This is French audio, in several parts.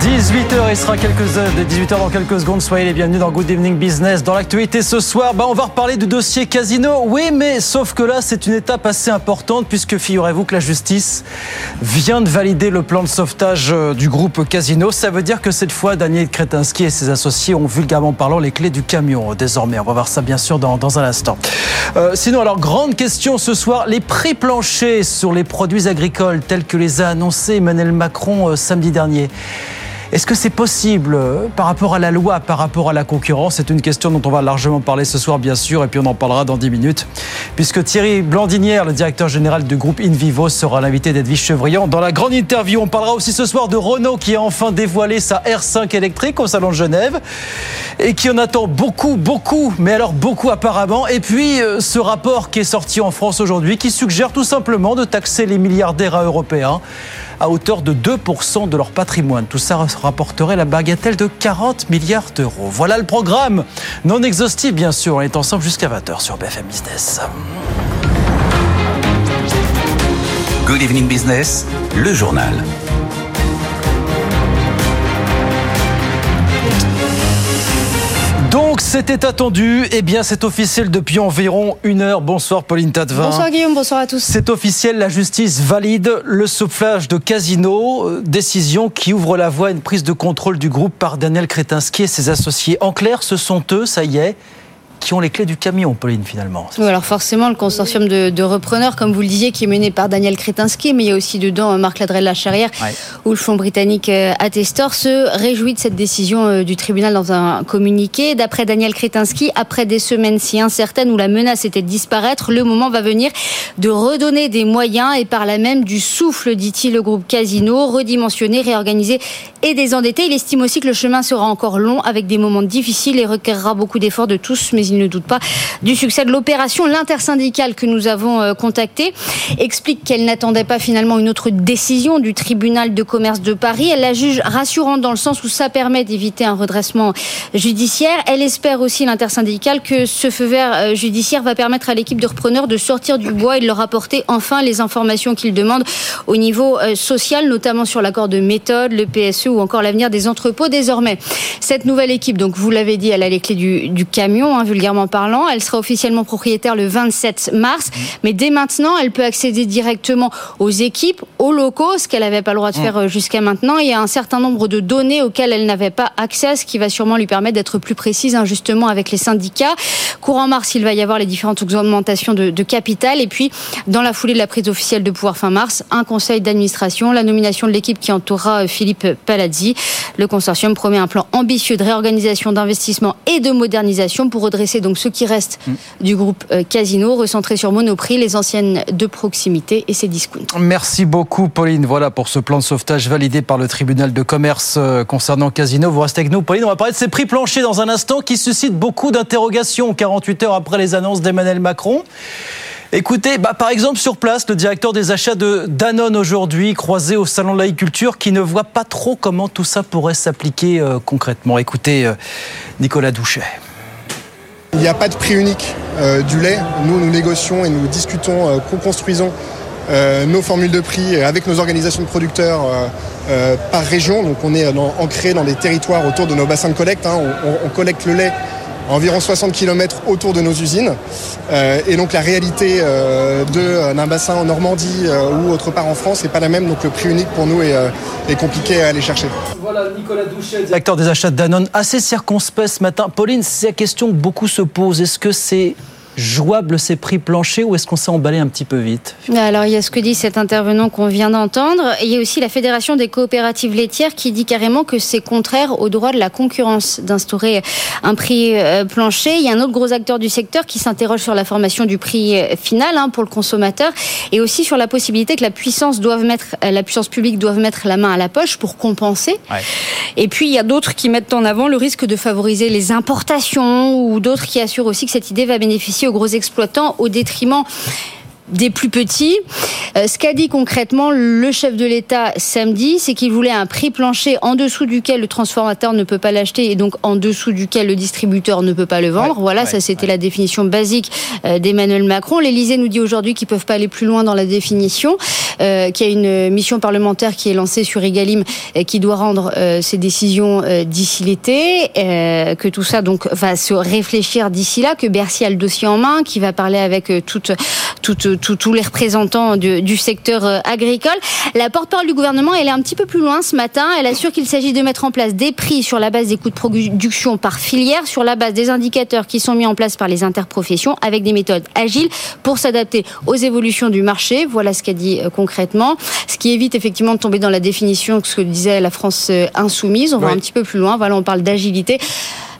18h, il sera quelques heures, 18h dans quelques secondes. Soyez les bienvenus dans Good Evening Business. Dans l'actualité ce soir, bah, on va reparler du dossier Casino. Oui, mais sauf que là, c'est une étape assez importante puisque figurez-vous que la justice vient de valider le plan de sauvetage euh, du groupe Casino. Ça veut dire que cette fois, Daniel Kretinsky et ses associés ont vulgairement parlant les clés du camion euh, désormais. On va voir ça bien sûr dans, dans un instant. Euh, sinon, alors, grande question ce soir, les prix planchers sur les produits agricoles tels que les a annoncés Emmanuel Macron samedi dernier. Est-ce que c'est possible euh, par rapport à la loi, par rapport à la concurrence? C'est une question dont on va largement parler ce soir, bien sûr, et puis on en parlera dans 10 minutes, puisque Thierry Blandinière, le directeur général du groupe Invivo, sera l'invité d'Edwige Chevrillon. Dans la grande interview, on parlera aussi ce soir de Renault qui a enfin dévoilé sa R5 électrique au Salon de Genève et qui en attend beaucoup, beaucoup, mais alors beaucoup apparemment. Et puis euh, ce rapport qui est sorti en France aujourd'hui qui suggère tout simplement de taxer les milliardaires européens à hauteur de 2% de leur patrimoine. Tout ça rapporterait la bagatelle de 40 milliards d'euros. Voilà le programme. Non exhaustif, bien sûr. On est ensemble jusqu'à 20h sur BFM Business. Good Evening Business, le journal. C'était attendu, et bien c'est officiel depuis environ une heure. Bonsoir Pauline Tadevin. Bonsoir Guillaume, bonsoir à tous. C'est officiel, la justice valide le soufflage de Casino, euh, décision qui ouvre la voie à une prise de contrôle du groupe par Daniel Kretinsky et ses associés. En clair, ce sont eux, ça y est, qui ont les clés du camion, Pauline, finalement. Oui, alors forcément, le consortium de, de, repreneurs, comme vous le disiez, qui est mené par Daniel Kretinsky, mais il y a aussi dedans Marc Ladrel Lacharrière Ouais. ou le fonds britannique euh, Attestor, se réjouit de cette décision euh, du tribunal dans un communiqué. D'après Daniel Kretinsky, après des semaines si incertaines où la menace était de disparaître, le moment va venir de redonner des moyens et par là même du souffle, dit-il, le groupe Casino, redimensionner, réorganiser et désendetter. Il estime aussi que le chemin sera encore long avec des moments difficiles et requerra beaucoup d'efforts de tous, mais il ne doute pas du succès de l'opération. L'intersyndicale que nous avons euh, contactée explique qu'elle n'attendait pas finalement une autre décision du tribunal de commerce de Paris. Elle la juge rassurante dans le sens où ça permet d'éviter un redressement judiciaire. Elle espère aussi l'intersyndicale que ce feu vert euh, judiciaire va permettre à l'équipe de repreneurs de sortir du bois et de leur apporter enfin les informations qu'ils demandent au niveau euh, social, notamment sur l'accord de méthode, le PSE ou encore l'avenir des entrepôts. Désormais, cette nouvelle équipe, donc vous l'avez dit, elle a les clés du, camion, hein, parlant. Elle sera officiellement propriétaire le 27 mars, mais dès maintenant, elle peut accéder directement aux équipes, aux locaux, ce qu'elle n'avait pas le droit de faire euh, jusqu'à maintenant. Il y a un certain nombre de données auxquelles elle n'avait pas accès, ce qui va sûrement lui permettre d'être plus précise, hein, justement, avec les syndicats. Courant mars, il va y avoir les différentes augmentations de, de capital, et puis dans la foulée de la prise officielle de pouvoir fin mars, un conseil d'administration, la nomination de l'équipe qui entourera euh, Philippe Palazzi. Le consortium promet un plan ambitieux de réorganisation, d'investissement et de modernisation pour redresser donc ce qui reste du groupe euh, Casino, recentré sur Monoprix, les anciennes de proximité et ses discounts. Merci beaucoup, Pauline. Voilà pour ce plan de sauvetage validé par le tribunal de commerce euh, concernant Casino. Vous restez avec nous, Pauline. On va parler de ces prix planchers dans un instant qui suscitent beaucoup d'interrogations 48 heures après les annonces d'Emmanuel Macron. Écoutez, bah, par exemple, sur place, le directeur des achats de Danone aujourd'hui, croisé au Salon de l'agriculture, qui ne voit pas trop comment tout ça pourrait s'appliquer euh, concrètement. Écoutez, euh, Nicolas Douchet. Il n'y a pas de prix unique euh, du lait. Nous, nous négocions et nous discutons, euh, co-construisons euh, nos formules de prix avec nos organisations de producteurs par région. Donc on est ancré dans des territoires autour de nos bassins de collecte. hein. On, collecte le lait environ 60 km autour de nos usines. Euh, et donc la réalité euh, de, euh, d'un bassin en Normandie euh, ou autre part en France n'est pas la même. Donc le prix unique pour nous est, euh, est compliqué à aller chercher. Voilà, Nicolas Douchet, directeur des achats de Danone, assez circonspect ce matin. Pauline, c'est la question que beaucoup se posent. Est-ce que c'est jouable ces prix planchers ou est-ce qu'on s'est emballé un petit peu vite Alors, il y a ce que dit cet intervenant qu'on vient d'entendre. Il y a aussi la Fédération des coopératives laitières qui dit carrément que c'est contraire au droit de la concurrence d'instaurer un prix euh, plancher. Il y a un autre gros acteur du secteur qui s'interroge sur la formation du prix euh, final hein, pour le consommateur et aussi sur la possibilité que la puissance doive mettre, euh, la puissance publique doive mettre la main à la poche pour compenser. Ouais. Et puis, il y a d'autres qui mettent en avant le risque de favoriser les importations ou d'autres qui assurent aussi que cette idée va bénéficier aux gros exploitants au détriment des plus petits. Euh, ce qu'a dit concrètement le chef de l'État samedi, c'est qu'il voulait un prix plancher en dessous duquel le transformateur ne peut pas l'acheter et donc en dessous duquel le distributeur ne peut pas le vendre. voilà, ça c'était la définition basique euh, d'Emmanuel Macron. L'Élysée nous dit aujourd'hui qu'ils peuvent pas aller plus loin dans la définition, euh, qu'il y a une mission parlementaire qui est lancée sur Egalim et qui doit rendre euh, ses décisions d'ici l'été, que tout ça donc va se réfléchir d'ici là, que Bercy a le dossier en main, qui va parler avec toutes, toutes, tous les représentants du, du secteur euh, agricole. La porte-parole du gouvernement, elle est un petit peu plus loin ce matin. Elle assure qu'il s'agit de mettre en place des prix sur la base des coûts de production par filière, sur la base des indicateurs qui sont mis en place par les interprofessions, avec des méthodes agiles pour s'adapter aux évolutions du marché. Voilà ce qu'a dit euh, concrètement. Ce qui évite effectivement de tomber dans la définition ce que disait la France euh, insoumise. On va un petit peu plus loin. Voilà, on parle d'agilité.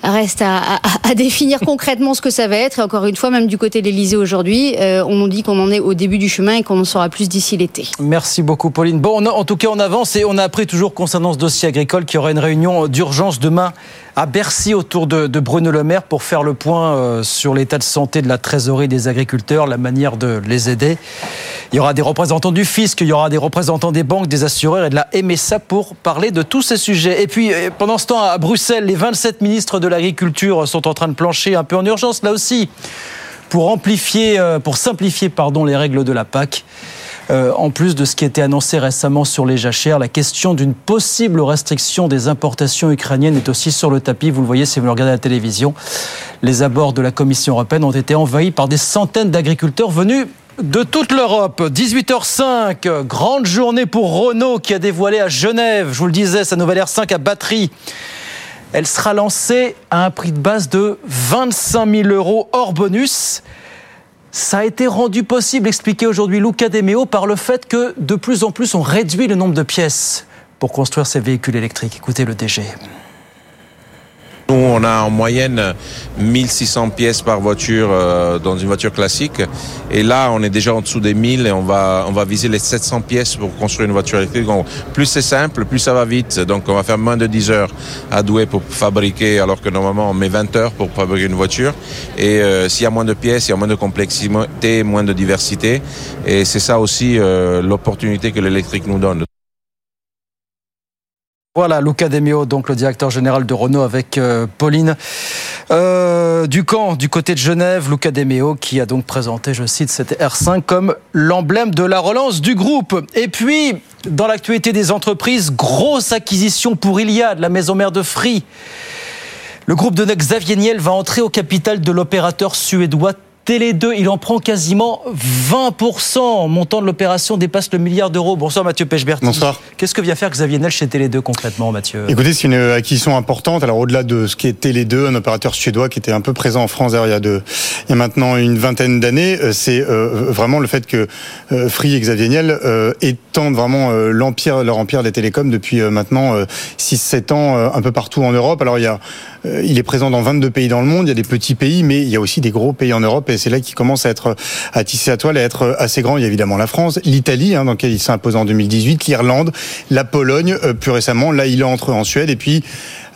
Reste à, définir concrètement ce que ça va être. Et encore une fois, même du côté de l'Elysée aujourd'hui, euh, on nous dit qu'on en est au début du chemin et qu'on en saura plus d'ici l'été. Merci beaucoup, Pauline. Bon, en tout cas, on avance et on a appris toujours concernant ce dossier agricole qu'il y aura une réunion d'urgence demain à Bercy autour de, Bruno Le Maire pour faire le point euh, sur l'état de santé de la trésorerie des agriculteurs, la manière de les aider. Il y aura des représentants du fisc, il y aura des représentants des banques, des assureurs et de la MSA pour parler de tous ces sujets. Et puis, euh, pendant ce temps, à Bruxelles, les 27 ministres de l'agriculture sont en train de plancher un peu en urgence, là aussi, pour amplifier, euh, pour simplifier, pardon, les règles de la PAC. Euh, en plus de ce qui a été annoncé récemment sur les jachères, la question d'une possible restriction des importations ukrainiennes est aussi sur le tapis. Vous le voyez si vous regardez à la télévision. Les abords de la Commission européenne ont été envahis par des centaines d'agriculteurs venus de toute l'Europe. 18h05, grande journée pour Renault qui a dévoilé à Genève, je vous le disais, sa nouvelle R5 à batterie. Elle sera lancée à un prix de base de 25 000 euros hors bonus. Ça a été rendu possible, expliqué aujourd'hui Luca Demeo, par le fait que de plus en plus on réduit le nombre de pièces pour construire ces véhicules électriques. Écoutez le DG. Nous, on a en moyenne 1600 pièces par voiture euh, dans une voiture classique. Et là, on est déjà en dessous des 1000 et on va, on va viser les 700 pièces pour construire une voiture électrique. Donc, plus c'est simple, plus ça va vite. Donc, on va faire moins de 10 heures à douer pour fabriquer, alors que normalement, on met 20 heures pour fabriquer une voiture. Et euh, s'il y a moins de pièces, il y a moins de complexité, moins de diversité. Et c'est ça aussi euh, l'opportunité que l'électrique nous donne. Voilà, Luca Demio, donc le directeur général de Renault avec euh, Pauline euh, Ducamp du côté de Genève. Luca Demio qui a donc présenté, je cite, cette R5 comme l'emblème de la relance du groupe. Et puis, dans l'actualité des entreprises, grosse acquisition pour Iliad, la maison mère de Free. Le groupe de Xavier Niel va entrer au capital de l'opérateur suédois Télé 2, il en prend quasiment 20%. Montant de l'opération dépasse le milliard d'euros. Bonsoir Mathieu Pechberti. Bonsoir. Qu'est-ce que vient faire Xavier Nel chez Télé 2 concrètement, Mathieu? Écoutez, c'est une acquisition importante. Alors au-delà de ce qui est Télé 2, un opérateur suédois qui était un peu présent en France il y a, il y a maintenant une vingtaine d'années, euh, c'est euh, vraiment le fait que euh, Free et Xavier Niel étendent vraiment l'empire, leur empire des télécoms depuis maintenant 6-7 ans un peu partout en Europe. Alors il y a il est présent dans 22 pays dans le monde, il y a des petits pays, mais il y a aussi des gros pays en Europe et c'est là qu'il commence à être à tisser à toile, à être assez grand. Il y a évidemment la France, l'Italie, hein, dans laquelle il s'est imposé en 2018, l'Irlande, la Pologne, euh, plus récemment. Là, il entre en Suède et puis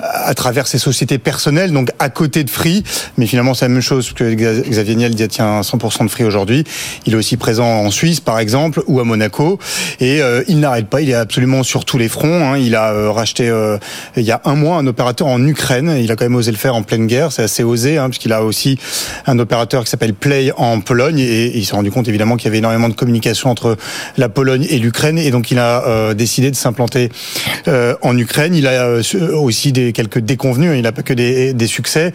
à travers ses sociétés personnelles, donc à côté de Free. Mais finalement, c'est la même chose que Xavier Niel détient 100% de Free aujourd'hui. Il est aussi présent en Suisse, par exemple, ou à Monaco. Et euh, il n'arrête pas, il est absolument sur tous les fronts. Hein. Il a euh, racheté, euh, il y a un mois, un opérateur en Ukraine. Il a quand même osé le faire en pleine guerre. C'est assez osé, hein, puisqu'il a aussi un opérateur qui s'appelle Play en Pologne. Et, il s'est rendu compte, évidemment, qu'il y avait énormément de communication entre la Pologne et l'Ukraine. Et donc, il a décidé de s'implanter en Ukraine. Il a aussi des quelques déconvenus. Il n'a pas que des, des succès,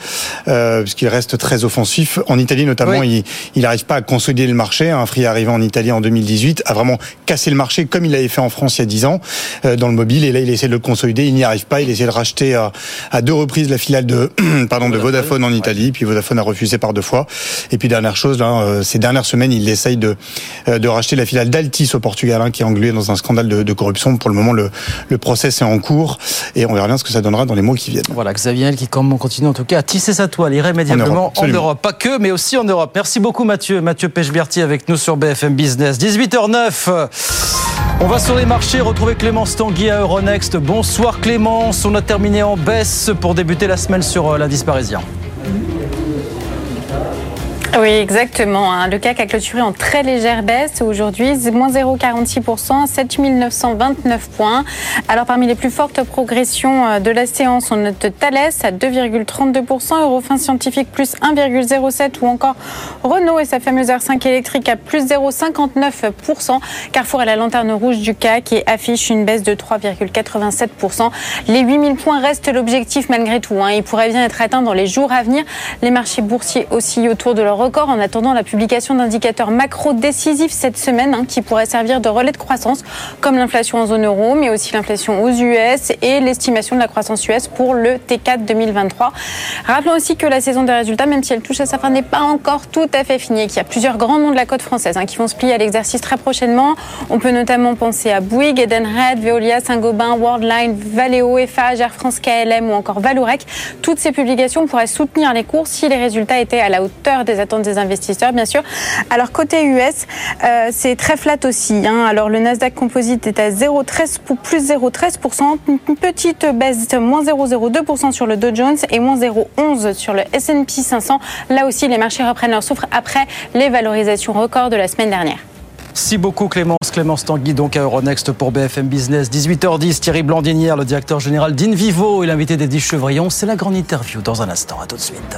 euh, puisqu'il reste très offensif. En Italie, notamment, il n'arrive pas à consolider le marché. Un Free arrivé en Italie en 2018 a vraiment cassé le marché comme il l'avait fait en France il y a 10 ans euh, dans le mobile. Et là, il essaie de le consolider. Il n'y arrive pas. Il essaie de racheter à, à deux reprises la filiale de pardon de Vodafone en Italie. Puis Vodafone a refusé par deux fois. Et puis dernière chose, là, euh, ces dernières semaines, il essaye de euh, de racheter la filiale d'Altis au Portugal, hein, qui est englué dans un scandale de, de corruption. Pour le moment, le, le procès est en cours et on verra bien ce que ça donnera dans les mois qui viennent. Voilà, Xavier qui continue en tout cas à tisser sa toile irrémédiablement en Europe, Pas que, mais aussi en Europe. Merci beaucoup Mathieu. Mathieu Pechberti avec nous sur BFM Business. 18h09. On va sur les marchés retrouver Clémence Tanguy à Euronext. Bonsoir Clémence. On a terminé en baisse pour débuter la semaine sur euh, l'indice parisien. Oui, exactement. Hein. Le CAC a clôturé en très légère baisse aujourd'hui, moins 0,46%, 7929 points. Alors parmi les plus fortes progressions euh, de la séance, on note Thales à 2,32%, Eurofin Scientifique plus 1,07% ou encore Renault et sa fameuse R5 électrique à plus 0,59%. Carrefour est la lanterne rouge du CAC et affiche une baisse de 3,87%. Les 8000 points restent l'objectif malgré tout. Hein. Il pourrait bien être atteint dans les jours à venir. Les marchés boursiers oscillent autour de leur record en attendant la publication d'indicateurs macro décisifs cette semaine hein, qui pourraient servir de relais de croissance comme l'inflation en zone euro mais aussi l'inflation aux US et l'estimation de la croissance US pour le T4 2023. Rappelons aussi que la saison des résultats, même si elle touche à sa fin, n'est pas encore tout à fait finie et qu'il y a plusieurs grands noms de la côte française hein, qui vont se plier à l'exercice très prochainement. On peut notamment penser à Bouygues, Edenred, Veolia, Saint-Gobain, Worldline, Valeo, Eiffage, Air France KLM ou encore Valorec. Toutes ces publications pourraient soutenir les cours si les résultats étaient à la hauteur des attentes des investisseurs, bien sûr. Alors côté US, euh, c'est très flat aussi. Hein. Alors le Nasdaq Composite est à 0,13 pour plus 0,13%, une petite baisse, moins 0,02% sur le Dow Jones et moins 0,11% sur le S&P 500. Là aussi, les marchés reprennent leur souffle après les valorisations records de la semaine dernière. Merci beaucoup Clémence. Clémence Tanguy donc à Euronext pour BFM Business. 18h10, Thierry Blandinière, le directeur général d'Invivo et l'invité d'Eddie Chevrillon. C'est la grande interview dans un instant. À tout de suite.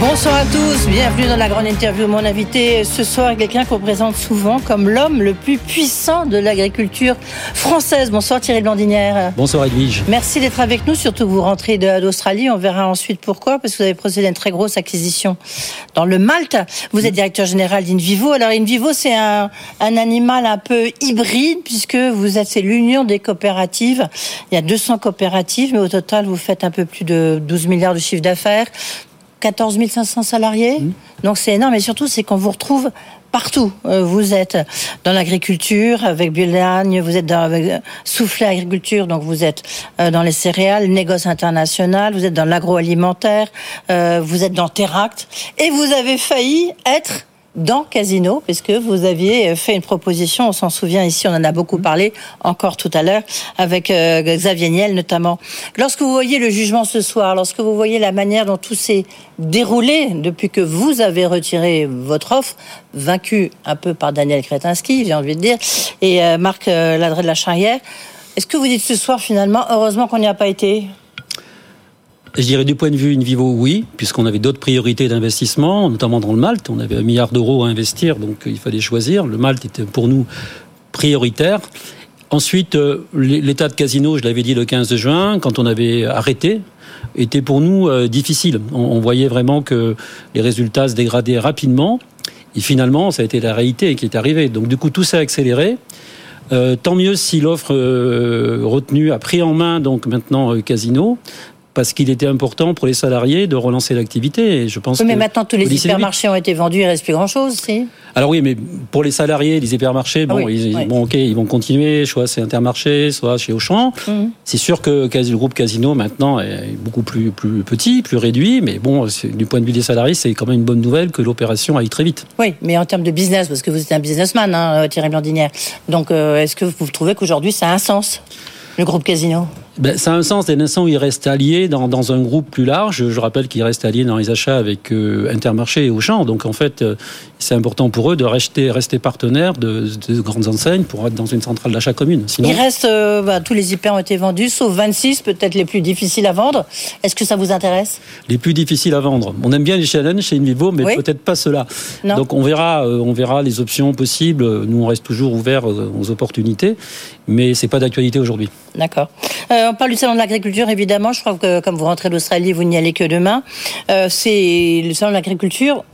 Bonsoir à tous, bienvenue dans la grande interview. Mon invité ce soir est quelqu'un qu'on présente souvent comme l'homme le plus puissant de l'agriculture française. Bonsoir Thierry Blandinière. Bonsoir Edwige. Merci d'être avec nous, surtout que vous rentrez d'Australie. On verra ensuite pourquoi, parce que vous avez procédé à une très grosse acquisition dans le Malte. Vous êtes directeur général d'Invivo. Alors Invivo, c'est un, un animal un peu hybride, puisque vous êtes, c'est l'union des coopératives. Il y a 200 coopératives, mais au total, vous faites un peu plus de 12 milliards de chiffre d'affaires. 14 500 salariés. Mmh. Donc c'est énorme. Et surtout, c'est qu'on vous retrouve partout. Euh, vous êtes dans l'agriculture avec Bulagne, vous êtes dans avec Soufflé Agriculture, donc vous êtes euh, dans les céréales, négoce international, vous êtes dans l'agroalimentaire, euh, vous êtes dans Teract, et vous avez failli être dans Casino, puisque vous aviez fait une proposition, on s'en souvient ici, on en a beaucoup parlé encore tout à l'heure, avec euh, Xavier Niel notamment. Lorsque vous voyez le jugement ce soir, lorsque vous voyez la manière dont tout s'est déroulé depuis que vous avez retiré votre offre, vaincu un peu par Daniel Kretinsky, j'ai envie de dire, et euh, Marc euh, Ladré de la Charrière, est-ce que vous dites ce soir finalement, heureusement qu'on n'y a pas été? Je dirais du point de vue Invivo, oui, puisqu'on avait d'autres priorités d'investissement, notamment dans le Malte. On avait un milliard d'euros à investir, donc il fallait choisir. Le Malte était pour nous prioritaire. Ensuite, euh, l'état de casino, je l'avais dit le 15 juin, quand on avait arrêté, était pour nous euh, difficile. On, voyait vraiment que les résultats se dégradaient rapidement. Et finalement, ça a été la réalité qui est arrivée. Donc du coup, tout s'est accéléré. Euh, tant mieux si l'offre retenue a pris en main donc maintenant Casino parce qu'il était important pour les salariés de relancer l'activité. Et je pense. mais maintenant tous les hypermarchés ont été vendus, il reste plus grand chose, si? Alors oui, mais pour les salariés, les hypermarchés, bon, ah ils, bon, ok, ils vont continuer, soit c'est Intermarché, soit chez Auchan. Mhm. C'est sûr que le groupe Casino maintenant est beaucoup plus plus petit, plus réduit, mais bon, du point de vue des salariés, c'est quand même une bonne nouvelle que l'opération aille très vite. Oui, mais en termes de business, parce que vous êtes un businessman, hein, Thierry Blandinière. Donc, euh, est-ce que vous trouvez qu'aujourd'hui ça a un sens, le groupe Casino? Ben, ça a un sens dès l'instant où il reste allié dans, dans, un groupe plus large. Je rappelle qu'il reste allié dans les achats avec euh, Intermarché et Auchan. Donc en fait, euh, c'est important pour eux de rester, rester partenaires de, de, grandes enseignes pour être dans une centrale d'achat commune. Sinon... Il reste, euh, bah, tous les hyper ont été vendus, sauf 26, peut-être les plus difficiles à vendre. Est-ce que ça vous intéresse? Les plus difficiles à vendre. On aime bien les challenges chez Invivo, mais peut-être pas cela. Donc on verra, on verra les options possibles. Nous, on reste toujours ouverts aux opportunités, mais c'est pas d'actualité aujourd'hui. D'accord. on parle du salon de l'agriculture, évidemment. Je crois que comme vous rentrez d'Australie, vous n'y allez que demain. Euh, c'est le salon de l'agriculture.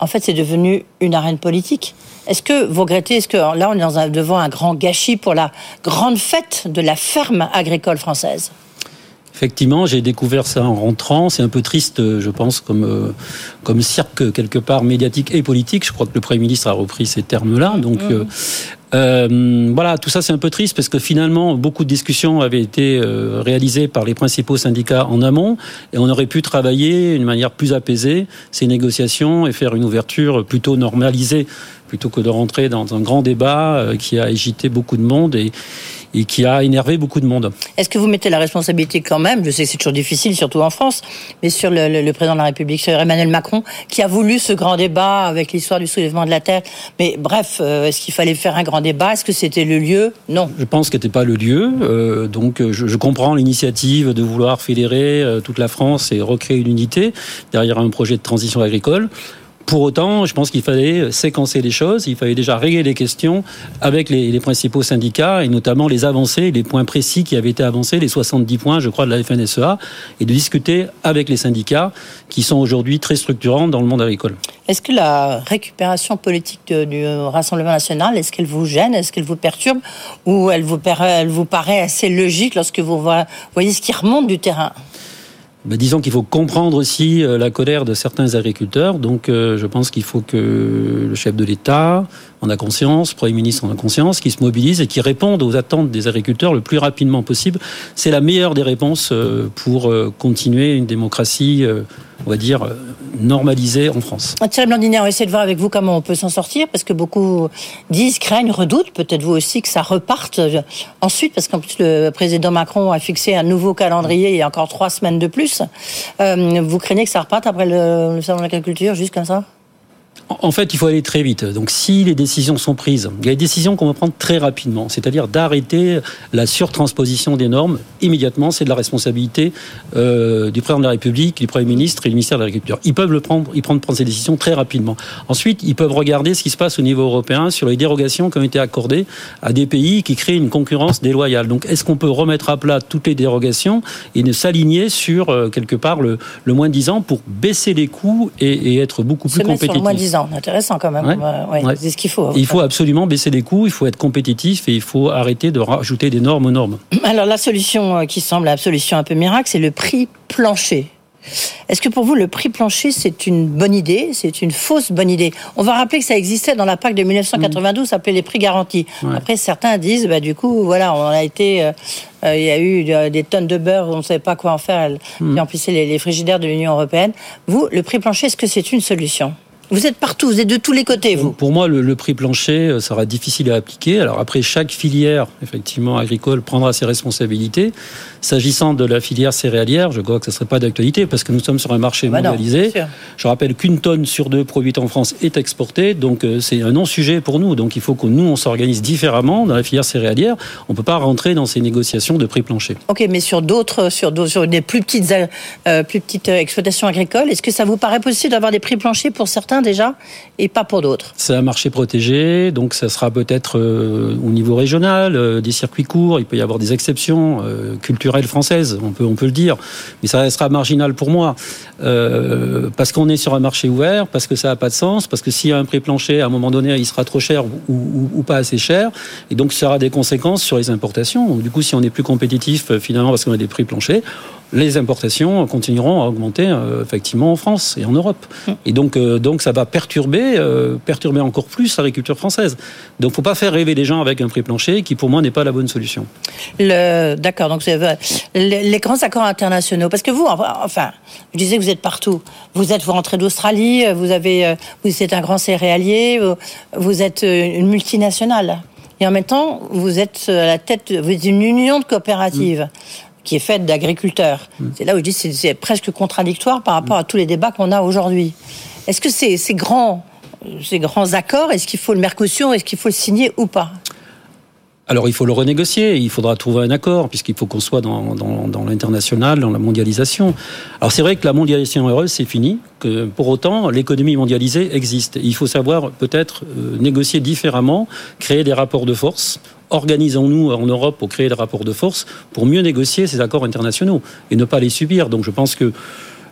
En fait, c'est devenu une arène politique. Est-ce que vous regrettez, est-ce que là, on est dans un, devant un grand gâchis pour la grande fête de la ferme agricole française? Effectivement, j'ai découvert ça en rentrant. C'est un peu triste, je pense, comme, euh, comme cirque quelque part médiatique et politique. Je crois que le Premier ministre a repris ces termes-là. Donc, mmh. Euh, voilà, tout ça c'est un peu triste parce que finalement beaucoup de discussions avaient été euh, réalisées par les principaux syndicats en amont et on aurait pu travailler d'une manière plus apaisée ces négociations et faire une ouverture plutôt normalisée plutôt que de rentrer dans un grand débat euh, qui a agité beaucoup de monde et, et qui a énervé beaucoup de monde. Est-ce que vous mettez la responsabilité quand même, je sais que c'est toujours difficile, surtout en France, mais sur le, le, le, président de la République, sur Emmanuel Macron, qui a voulu ce grand débat avec l'histoire du soulèvement de la Terre. Mais bref, euh, est-ce qu'il fallait faire un grand débat? Est-ce que c'était le lieu? Non. Je pense que n'était pas le lieu. Euh, donc je, je comprends l'initiative de vouloir fédérer euh, toute la France et recréer une unité derrière un projet de transition agricole. Pour autant, je pense qu'il fallait séquencer les choses, il fallait déjà régler les questions avec les, principaux syndicats et notamment les avancées, les points précis qui avaient été avancés, les 70 points, je crois, de la FNSEA, et de discuter avec les syndicats qui sont aujourd'hui très structurants dans le monde agricole. Est-ce que la récupération politique du Rassemblement national, est-ce qu'elle vous gêne, est-ce qu'elle vous perturbe, ou elle vous paraît assez logique lorsque vous voyez ce qui remonte du terrain? Ben, disons qu'il faut comprendre aussi euh, la colère de certains agriculteurs. Donc, euh, je pense qu'il faut que le chef de l'État en a conscience, Premier ministre en a conscience, qui se mobilise et qui répondent aux attentes des agriculteurs le plus rapidement possible. C'est la meilleure des réponses euh, pour continuer une démocratie, on va dire, normalisée en France. Thierry Blandinet, on va essayer de voir avec vous comment on peut s'en sortir, parce que beaucoup disent, craignent, redoutent, peut-être vous aussi, que ça reparte ensuite, parce qu'en plus le président Macron a fixé un nouveau calendrier il y a encore trois semaines de plus. Euh, vous craignez que ça reparte après le, le salon de l'agriculture, juste comme ça? En fait, il faut aller très vite. Donc, si les décisions sont prises, il y a des décisions qu'on va prendre très rapidement, c'est-à-dire d'arrêter la surtransposition des normes immédiatement. C'est de la responsabilité euh, du président de la République, du Premier ministre et du ministère de l'Agriculture. Ils peuvent le prendre, ils prendre ces décisions très rapidement. Ensuite, ils peuvent regarder ce qui se passe au niveau européen sur les dérogations qui ont été accordées à des pays qui créent une concurrence déloyale. Donc, est-ce qu'on peut remettre à plat toutes les dérogations et ne s'aligner sur euh, quelque part le, le moins de 10 ans pour baisser les coûts et, et être beaucoup plus compétitif? Ans. Intéressant quand même. Ouais. Ouais, C'est ce qu'il faut. Il faut absolument baisser les coûts, il faut être compétitif et il faut arrêter de rajouter des normes aux normes. Alors la solution euh, qui semble la solution un peu miracle, c'est le prix plancher. Est-ce que pour vous, le prix plancher, c'est une bonne idée? C'est une fausse bonne idée? On va rappeler que ça existait dans la PAC de 1992, ça s'appelait les prix garantis. Ouais. Après, certains disent, bah, du coup, voilà, on a été... Euh, euh, il y a eu euh, des tonnes de beurre, on ne savait pas quoi en faire, qui mm. les, les frigidaires de l'Union européenne. Vous, le prix plancher, est-ce que c'est une solution? Vous êtes partout, vous êtes de tous les côtés, vous. Pour moi, le, le prix plancher sera difficile à appliquer. Alors après, chaque filière, effectivement, agricole prendra ses responsabilités. S'agissant de la filière céréalière, je crois que ce ne serait pas d'actualité parce que nous sommes sur un marché bah mondialisé. Non, je rappelle qu'une tonne sur deux produite en France est exportée, donc euh, c'est un non-sujet pour nous. Donc il faut que nous, on s'organise différemment dans la filière céréalière. On ne peut pas rentrer dans ces négociations de prix plancher. Ok, mais sur d'autres, sur, sur des plus petites, euh, plus petites exploitations agricoles, est-ce que ça vous paraît possible d'avoir des prix planchers pour certains déjà et pas pour d'autres? C'est un marché protégé, donc ça sera peut-être euh, au niveau régional, euh, des circuits courts, il peut y avoir des exceptions euh, française, on peut, on peut le dire, mais ça restera marginal pour moi, euh, parce qu'on est sur un marché ouvert, parce que ça n'a pas de sens, parce que s'il y a un prix plancher, à un moment donné, il sera trop cher ou, pas assez cher, et donc ça aura des conséquences sur les importations. Du coup, si on est plus compétitif, finalement, parce qu'on a des prix planchers, les importations continueront à augmenter euh, effectivement en France et en Europe. Et donc, euh, donc ça va perturber, euh, perturber encore plus l'agriculture française. Donc, faut pas faire rêver les gens avec un prix plancher qui, pour moi, n'est pas la bonne solution. D'accord. Donc, les, les, grands accords internationaux, parce que vous, enfin, je disais que vous êtes partout. Vous êtes, vous rentrez d'Australie, vous avez, vous êtes un grand céréalier, vous, vous êtes une multinationale. Et en même temps, vous êtes à la tête, vous êtes une union de coopératives. Mmh qui est faite d'agriculteurs. Mmh. C'est là où je dis que c'est presque contradictoire par rapport à tous les débats qu'on a aujourd'hui. Est-ce que ces, ces, grands, ces grands accords, est-ce qu'il faut le Mercosur, est-ce qu'il faut le signer ou pas? Alors il faut le renégocier, il faudra trouver un accord, puisqu'il faut qu'on soit dans, dans, dans l'international, dans la mondialisation. Alors c'est vrai que la mondialisation heureuse, c'est fini, que pour autant l'économie mondialisée existe. Il faut savoir peut-être euh, négocier différemment, créer des rapports de force organisons-nous en Europe pour créer des rapports de force pour mieux négocier ces accords internationaux et ne pas les subir. Donc je pense que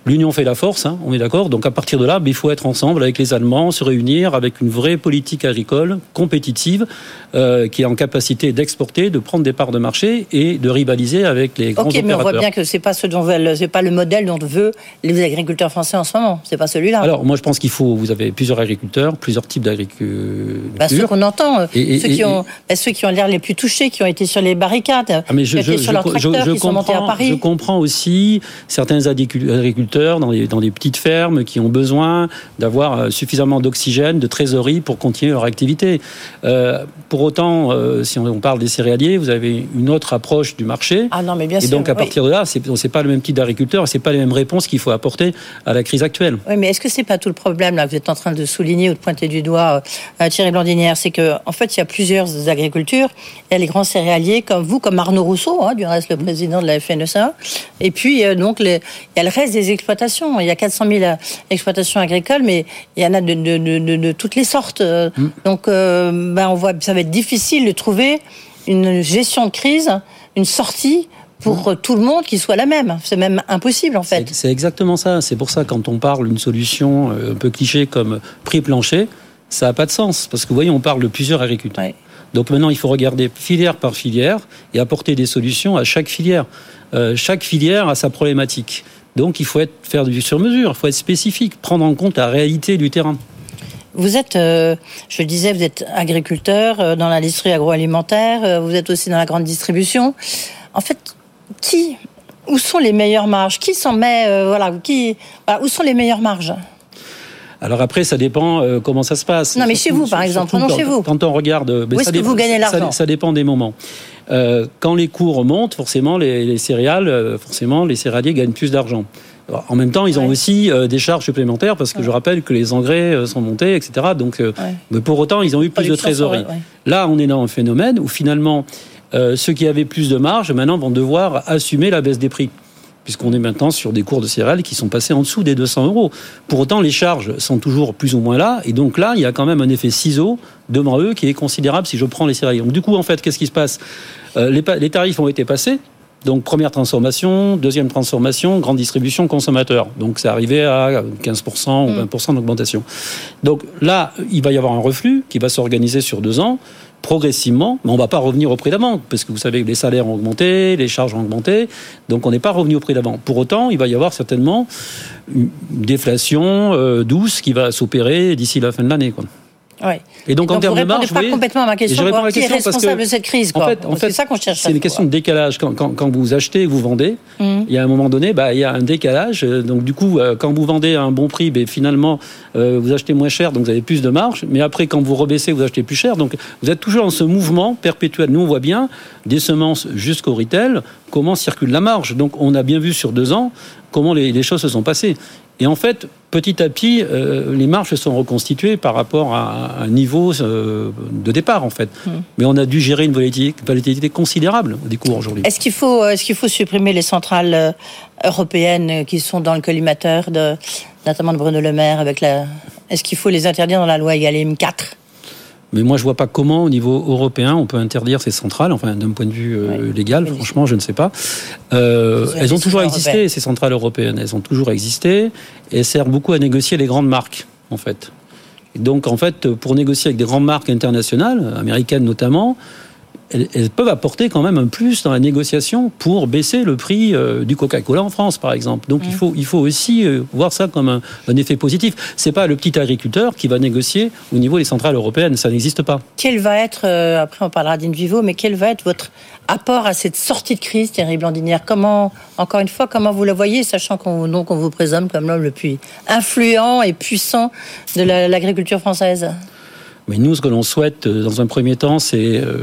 L'union fait la force, hein, on est d'accord. Donc à partir de là, il faut être ensemble avec les Allemands, se réunir avec une vraie politique agricole compétitive euh, qui est en capacité d'exporter, de prendre des parts de marché et de rivaliser avec les grands Ok, opérateurs. mais on voit bien que c'est pas ce dont c'est pas le modèle dont veulent les agriculteurs français en ce moment. C'est pas celui-là. Alors moi je pense qu'il faut, vous avez plusieurs agriculteurs, plusieurs types d'agriculture. Bah, ceux qu'on entend, euh, Et- et- ceux, qui et- ont, bah, ceux qui ont l'air les plus touchés, qui ont été sur les barricades, Ah, mais je, qui ont je, été sur je- leurs tracteurs, qui sont montés à Paris. je comprends aussi certains agricul- agriculteurs dans des, dans des petites fermes qui ont besoin d'avoir euh, suffisamment d'oxygène, de trésorerie pour continuer leur activité. Euh, pour autant, euh, si on, parle des céréaliers, vous avez une autre approche du marché. Ah non, mais bien et sûr. donc à oui. partir de là, c'est c'est pas le même type d'agriculteur, c'est pas les mêmes réponses qu'il faut apporter à la crise actuelle. Oui, mais est-ce que c'est pas tout le problème là que vous êtes en train de souligner ou de pointer du doigt, euh, Thierry Blandinière, c'est que en fait il y a plusieurs agricultures. Il y a les grands céréaliers comme vous, comme Arnaud Rousseau, hein, du reste le président de la FNSA, et puis euh, donc les- il y a le reste des exploitations. Il y a 400 000 euh, exploitations agricoles, mais il y en a de, de- de- de- de toutes les sortes. Euh, Donc euh, ben, on voit, ça va être difficile de trouver une gestion de crise, une sortie pour euh, tout le monde qui soit la même. C'est même impossible en fait. C'est- exactement ça. C'est pour ça quand on parle d'une solution un peu cliché comme prix plancher, ça n'a pas de sens parce que vous voyez, on parle de plusieurs agriculteurs. Donc maintenant, il faut regarder filière par filière et apporter des solutions à chaque filière. Euh, chaque filière a sa problématique. Donc il faut être, faire du sur-mesure, il faut être spécifique, prendre en compte la réalité du terrain. Vous êtes, euh, je le disais, vous êtes agriculteur euh, dans l'industrie agroalimentaire, euh, vous êtes aussi dans la grande distribution. En fait, qui, où sont les meilleures marges? Qui s'en met, voilà, qui, voilà, où sont les meilleures marges? Alors après, ça dépend comment ça se passe. Non, mais chez vous, par exemple. Prenons quand, chez vous. Quand on regarde, ben, Où est-ce que vous gagnez ça- l'argent? ça, dépend des moments. Euh, quand les cours montent, forcément, les, les céréales, euh, forcément, les céréaliers gagnent plus d'argent. En même temps, ils ont aussi euh, des charges supplémentaires parce que je rappelle que les engrais euh, sont montés, etc. Donc, euh, mais pour autant, ils ont eu plus de trésorerie. Là, on est dans un phénomène où finalement, ceux qui avaient plus de marge maintenant vont devoir assumer la baisse des prix. Puisqu'on est maintenant sur des cours de céréales qui sont passés en dessous des 200 euros. Pour autant, les charges sont toujours plus ou moins là. Et donc là, il y a quand même un effet ciseau devant eux qui est considérable si je prends les céréales. Donc du coup, en fait, qu'est-ce qui se passe? Euh, les, pa- les tarifs ont été passés. Donc première transformation, deuxième transformation, grande distribution, consommateur. Donc c'est arrivé à 15% ou 20% d'augmentation. Donc là, il va y avoir un reflux qui va s'organiser sur deux ans, progressivement, mais on ne va pas revenir au prix d'avant, parce que vous savez que les salaires ont augmenté, les charges ont augmenté, donc on n'est pas revenu au prix d'avant. Pour autant, il va y avoir certainement une déflation euh, douce qui va s'opérer d'ici la fin de l'année. Ouais. Et donc, en vous termes de marge, pas oui, complètement à ma question. et je à la qui est que, responsable de cette crise En fait, en fait, C'est ça qu'on cherche. C'est une question de décalage. Quand, quand, quand vous achetez et vous vendez, Mhm. il y a un moment donné, bah, il y a un décalage. Euh, Donc, du coup, euh, quand vous vendez à un bon prix, ben, finalement, euh, vous achetez moins cher, donc vous avez plus de marge. Mais après, quand vous rebaissez, vous achetez plus cher. Donc, vous êtes toujours dans ce mouvement perpétuel. Nous, on voit bien des semences jusqu'au retail, comment circule la marge? Donc, on a bien vu sur deux ans comment les, les choses se sont passées. Et en fait, petit à petit, euh, les marges se sont reconstituées par rapport à un niveau euh, de départ, en fait. Mais on a dû gérer une volatilité, considérable des cours aujourd'hui. Est-ce qu'il faut, est-ce qu'il faut supprimer les centrales euh, européennes euh, qui sont dans le collimateur, de, notamment de Bruno Le Maire avec la. Est-ce qu'il faut les interdire dans la loi Egalim 4 Mais moi, je vois pas comment, au niveau européen, on peut interdire ces centrales. Enfin, d'un point de vue euh, légal, franchement, je ne sais pas. Euh, elles ont toujours existé, européenne. ces centrales européennes. Elles ont toujours existé et elles servent beaucoup à négocier les grandes marques, en fait. Et donc, en fait, pour négocier avec des grandes marques internationales, américaines notamment, elles, elles peuvent apporter quand même un plus dans la négociation pour baisser le prix euh, du Coca-Cola en France, par exemple. Donc, il, faut, il faut aussi euh, voir ça comme un, un effet positif. C'est pas le petit agriculteur qui va négocier au niveau des centrales européennes. Ça n'existe pas. Quel va être, euh, après on parlera d'Invivo, mais quel va être votre apport à cette sortie de crise, Thierry Blandinière? Comment, encore une fois, comment vous la voyez, sachant qu'on on vous présume comme l'homme le plus influent et puissant de la- l'agriculture française? Mais nous, ce que l'on souhaite euh, dans un premier temps, c'est euh,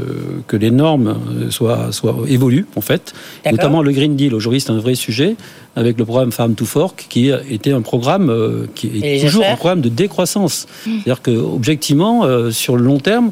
que les normes euh, soient, soient évoluent, en fait. Notamment le Green Deal. Aujourd'hui, c'est un vrai sujet avec le programme Farm to Fork, qui était un programme qui est toujours un programme de décroissance. C'est-à-dire que, objectivement, euh, sur le long terme,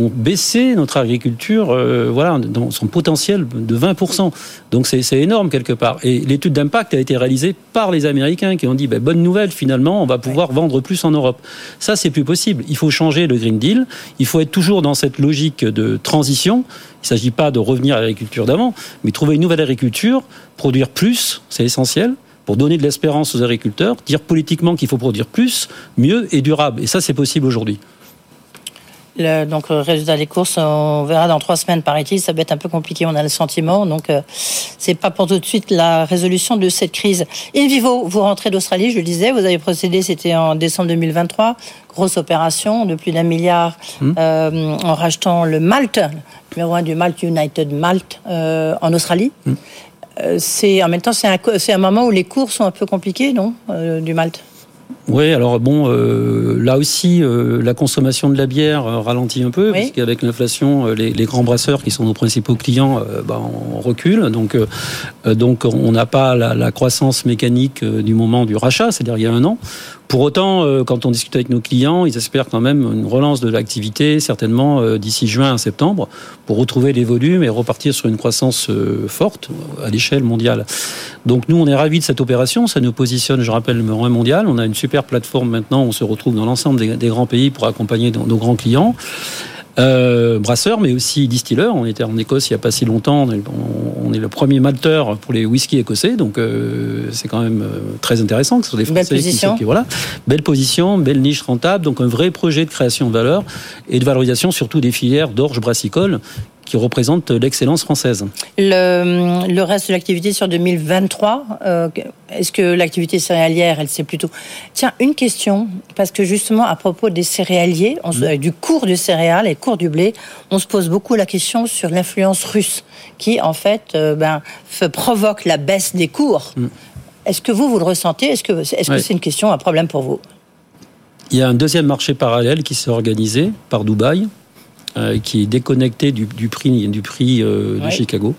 on baissait notre agriculture, euh, voilà, dans son potentiel de 20%. Donc c'est c'est énorme quelque part. Et l'étude d'impact a été réalisée par les Américains qui ont dit, ben, bonne nouvelle, finalement, on va pouvoir vendre plus en Europe. Ça, c'est plus possible. Il faut changer le Green Deal. Il faut être toujours dans cette logique de transition. Il ne s'agit pas de revenir à l'agriculture d'avant, mais trouver une nouvelle agriculture, produire plus, c'est essentiel pour donner de l'espérance aux agriculteurs, dire politiquement qu'il faut produire plus, mieux et durable. Et ça, c'est possible aujourd'hui. Le, donc, le résultat des courses, on verra dans trois semaines, paraît-il. Ça va être un peu compliqué, on a le sentiment. Donc, euh, c'est pas pour tout de suite la résolution de cette crise. In vivo, vous rentrez d'Australie, je le disais, vous avez procédé, c'était en décembre 2023. Grosse opération de plus d'un milliard mmh. euh, en rachetant le Malte, numéro un du Malte United Malte euh, en Australie. Mmh. Euh, c'est en même temps, c'est un, un, moment où les cours sont un peu compliqués, non, du Malte. Oui, alors bon, euh, là aussi, euh, la consommation de la bière euh, ralentit un peu, oui. parce qu'avec l'inflation, les, les, grands brasseurs qui sont nos principaux clients, bah, on recule. Donc, donc on n'a pas la, la, croissance mécanique du moment du rachat, c'est-à-dire il y a un an. Pour autant, quand on discute avec nos clients, ils espèrent quand même une relance de l'activité, certainement d'ici juin à septembre, pour retrouver les volumes et repartir sur une croissance forte à l'échelle mondiale. Donc nous, on est ravis de cette opération. Ça nous positionne, je rappelle, le numéro un mondial. On a une super plateforme maintenant. On se retrouve dans l'ensemble des, grands pays pour accompagner nos grands clients. Euh, brasseurs, mais aussi distilleurs. On était en Écosse il n'y a pas si longtemps. On est, on est, le premier malteur pour les whiskies écossais, donc euh, c'est quand même euh, très intéressant que ce soit des Français belle position. Qui, voilà, belle position, belle niche rentable, donc un vrai projet de création de valeur et de valorisation surtout des filières d'orge brassicole qui représente l'excellence française. Le, le, reste de l'activité sur 2023, euh, est-ce que l'activité céréalière, elle c'est plutôt... Tiens, une question, parce que justement à propos des céréaliers, on se, du cours du céréal et cours du blé, on se pose beaucoup la question sur l'influence russe, qui en fait euh, ben, provoque la baisse des cours. Mm. Est-ce que vous, vous le ressentez? Est-ce que c'est -ce ouais. c'est une question, un problème pour vous? Il y a un deuxième marché parallèle qui s'est organisé par Dubaï, euh, qui est déconnecté du, du prix, du prix euh, de ouais. Chicago.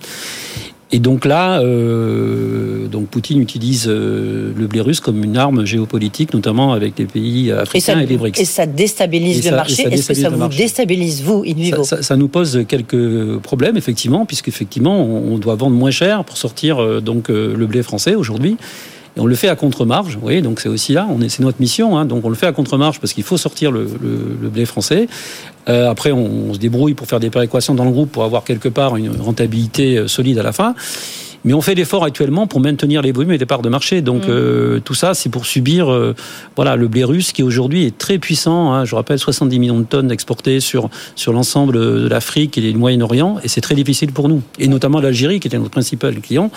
Et donc là, euh, donc Poutine utilise le blé russe comme une arme géopolitique, notamment avec les pays africains et, ça, et les BRICS. Et ça déstabilise et le marché. Est-ce que ça vous marché. déstabilise, vous, in vivo ça, ça, nous pose quelques problèmes, effectivement, puisqu'effectivement, on, on doit vendre moins cher pour sortir donc le blé français aujourd'hui. Et on le fait à contre-marge, vous voyez, donc c'est aussi là, c'est notre mission, hein, donc on le fait à contre-marge parce qu'il faut sortir le, le, le, blé français. Euh, après, on, on, se débrouille pour faire des péréquations dans le groupe pour avoir quelque part une rentabilité solide à la fin. Mais on fait l'effort actuellement pour maintenir les volumes et les parts de marché. Donc mmh. euh, tout ça, c'est pour subir euh, voilà le blé russe qui aujourd'hui est très puissant. Hein, je rappelle 70 millions de tonnes exportées sur sur l'ensemble de l'Afrique et du Moyen-Orient, et c'est très difficile pour nous. Et notamment l'Algérie, qui était notre principal client,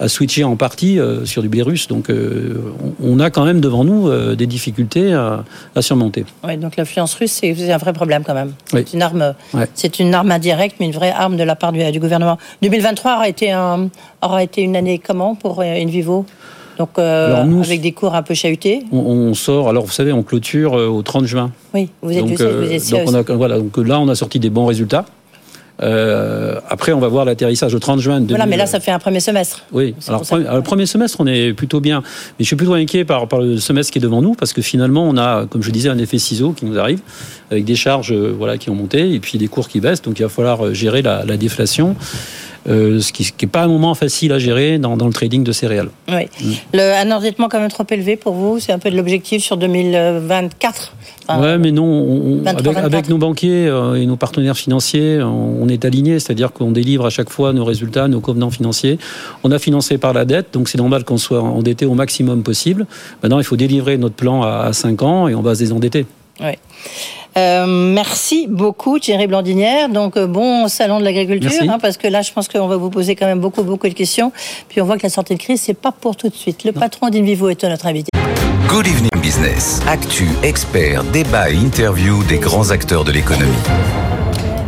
a switché en partie euh, sur du blé russe. Donc euh, on a quand même devant nous euh, des difficultés à, à surmonter. Oui, donc l'influence russe, c'est un vrai problème quand même. Oui. C'est une arme, ouais. c'est une arme indirecte, mais une vraie arme de la part du, du gouvernement. 2023 aura été un aura été une année comment pour Invivo donc euh, nous, avec des cours un peu chahutés. On, on, sort. Alors vous savez, on clôture au 30 juin. Oui, vous êtes. Donc, vous êtes donc, on a, voilà, donc là, on a sorti des bons résultats. Euh, après, on va voir l'atterrissage le 30 juin. 2000... Voilà, mais là, ça fait un premier semestre. Oui, alors, premier, alors, le premier semestre, on est plutôt bien. Mais je suis plutôt inquiet par, par, le semestre qui est devant nous, parce que finalement, on a, comme je disais, un effet ciseau qui nous arrive, avec des charges voilà, qui ont monté, et puis des cours qui baissent. Donc, il va falloir gérer la, la déflation. Euh, ce qui n'est pas un moment facile à gérer dans, dans le trading de céréales. Oui. Mm. Le, un endettement quand même trop élevé pour vous C'est un peu de l'objectif sur 2024 enfin, Ouais, mais non, on, 23, avec, avec, nos banquiers euh, et nos partenaires financiers, on, on est alignés, c'est-à-dire qu'on délivre à chaque fois nos résultats, nos covenants financiers. On a financé par la dette, donc c'est normal qu'on soit endetté au maximum possible. Maintenant, il faut délivrer notre plan à, à 5 ans et on va se désendetter. Oui. Euh, merci beaucoup Thierry Blandinière. Donc euh, bon salon de l'agriculture, hein, parce que là je pense qu'on va vous poser quand même beaucoup beaucoup de questions. Puis on voit que la sortie de crise c'est pas pour tout de suite. Le non. patron d'Invivo est notre invité. Good evening business. Actu, expert, débat et interview des grands acteurs de l'économie.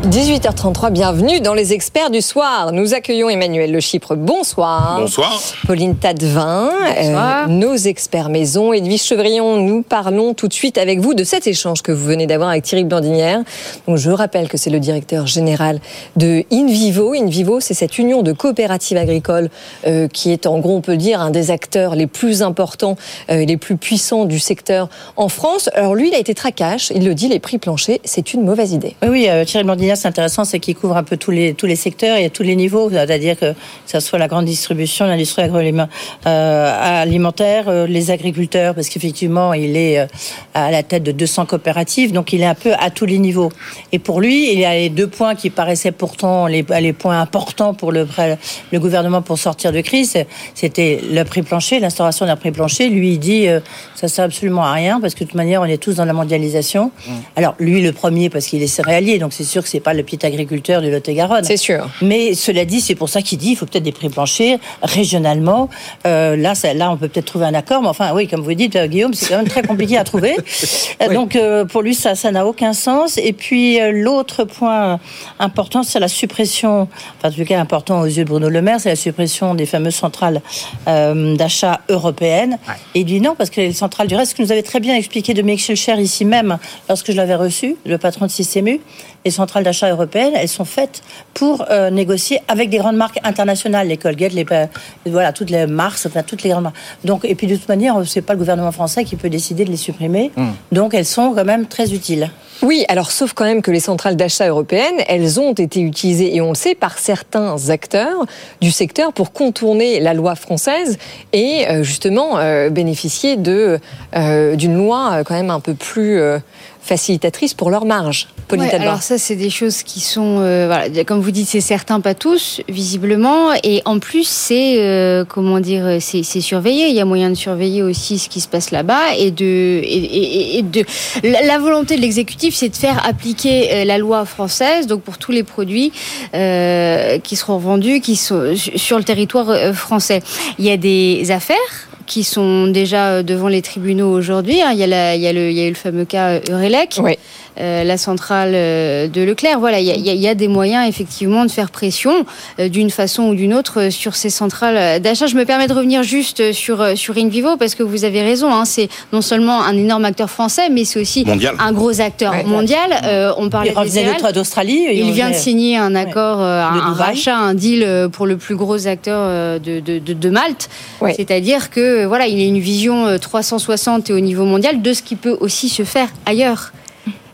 18h33, bienvenue dans les experts du soir. Nous accueillons Emmanuel Le Chypre. Bonsoir. Bonsoir. Pauline Tadevin, euh, nos experts maison. Edwige Chevrillon, nous parlons tout de suite avec vous de cet échange que vous venez d'avoir avec Thierry Blandinière. Donc, je rappelle que c'est le directeur général de InVivo. InVivo, c'est cette union de coopératives agricoles euh, qui est en gros, on peut dire, un des acteurs les plus importants, euh, les plus puissants du secteur en France. Alors lui, il a été tracash. Il le dit, les prix planchers, c'est une mauvaise idée. Oui, oui Thierry Blandinière C'est intéressant, c'est qu'il couvre un peu tous les tous les secteurs et à tous les niveaux, c'est-à-dire que, que ce soit la grande distribution, l'industrie agroalimentaire, euh, les agriculteurs, parce qu'effectivement, il est à la tête de 200 coopératives, donc il est un peu à tous les niveaux. Et pour lui, il y a les deux points qui paraissaient pourtant les, les points importants pour le, le gouvernement pour sortir de crise. C'était le prix plancher, l'instauration d'un prix plancher. Lui, il dit euh, ça sert absolument à rien parce que de toute manière, on est tous dans la mondialisation. Mmh. Alors lui, le premier parce qu'il est céréalier, donc c'est sûr que c'est pas le petit agriculteur du Lot-et-Garonne. C'est sûr. Mais cela dit, c'est pour ça qu'il dit il faut peut-être des prix planchers régionalement. Euh, là, ça, là, on peut peut-être trouver un accord, mais enfin, oui, comme vous dites, euh, Guillaume, c'est quand même très compliqué à trouver. Donc pour lui, ça, ça n'a aucun sens. Et puis l'autre point important, c'est la suppression, enfin, en tout cas important aux yeux de Bruno Le Maire, c'est la suppression des fameuses centrales euh, d'achat européennes. Et il dit non, parce que les centrales du reste, ce que nous avait très bien expliqué de Schulcher ici même, lorsque je l'avais reçu, le patron de Systému, les centrales d'achat européennes, elles sont faites pour euh, négocier avec des grandes marques internationales, les Colgate, les euh, voilà toutes les Mars, enfin toutes les grandes marques. Donc et puis de toute manière, c'est pas le gouvernement français qui peut décider de les supprimer. Mmh. Donc elles sont quand même très utiles. Oui, alors sauf quand même que les centrales d'achat européennes, elles ont été utilisées et on le sait par certains acteurs du secteur pour contourner la loi française et euh, justement bénéficier de d'une loi quand même un peu plus facilitatrices pour leur marge. Ouais, alors ça, c'est des choses qui sont, euh, voilà, comme vous dites, c'est certains, pas tous, visiblement. Et en plus, c'est, euh, comment dire, c'est surveillé. Il y a moyen de surveiller aussi ce qui se passe là-bas et de, et, et, de. La, volonté de l'exécutif, c'est de faire appliquer euh, la loi française, donc pour tous les produits qui seront vendus, qui sont sur le territoire français. Il y a des affaires qui sont déjà devant les tribunaux aujourd'hui. Hein. Il, y a il, il y a eu le fameux cas Eurelec. Oui. Euh, la centrale euh, de Leclerc. Voilà, il y, a, des moyens effectivement de faire pression euh, d'une façon ou d'une autre sur ces centrales d'achat. Je me permets de revenir juste sur sur InVivo parce que vous avez raison. Hein, c'est non seulement un énorme acteur français, mais c'est aussi un gros acteur mondial. on parlait il d'Australie. Il vient de signer un accord, un, rachat, un deal pour le plus gros acteur de, de, de, Malte. C'est-à-dire que voilà, il a une vision 360 et au niveau mondial de ce qui peut aussi se faire ailleurs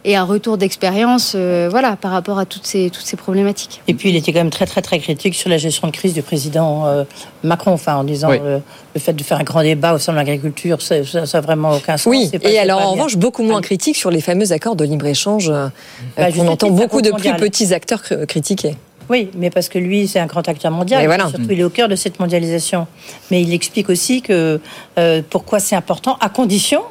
et un retour d'expérience euh, voilà, par rapport à toutes ces, toutes ces problématiques. Et puis il était quand même très très très critique sur la gestion de crise du président euh, Macron, enfin, en disant euh, le fait de faire un grand débat au sein de l'agriculture, ça n'a vraiment aucun sens. Oui, et alors en revanche beaucoup moins critique sur les fameux accords de libre-échange bah, qu'on entend beaucoup de plus petits acteurs critiquer. Oui, mais parce que lui, c'est un grand acteur mondial. Voilà. Surtout, il est au cœur de cette mondialisation. Mais il explique aussi que pourquoi c'est important, à condition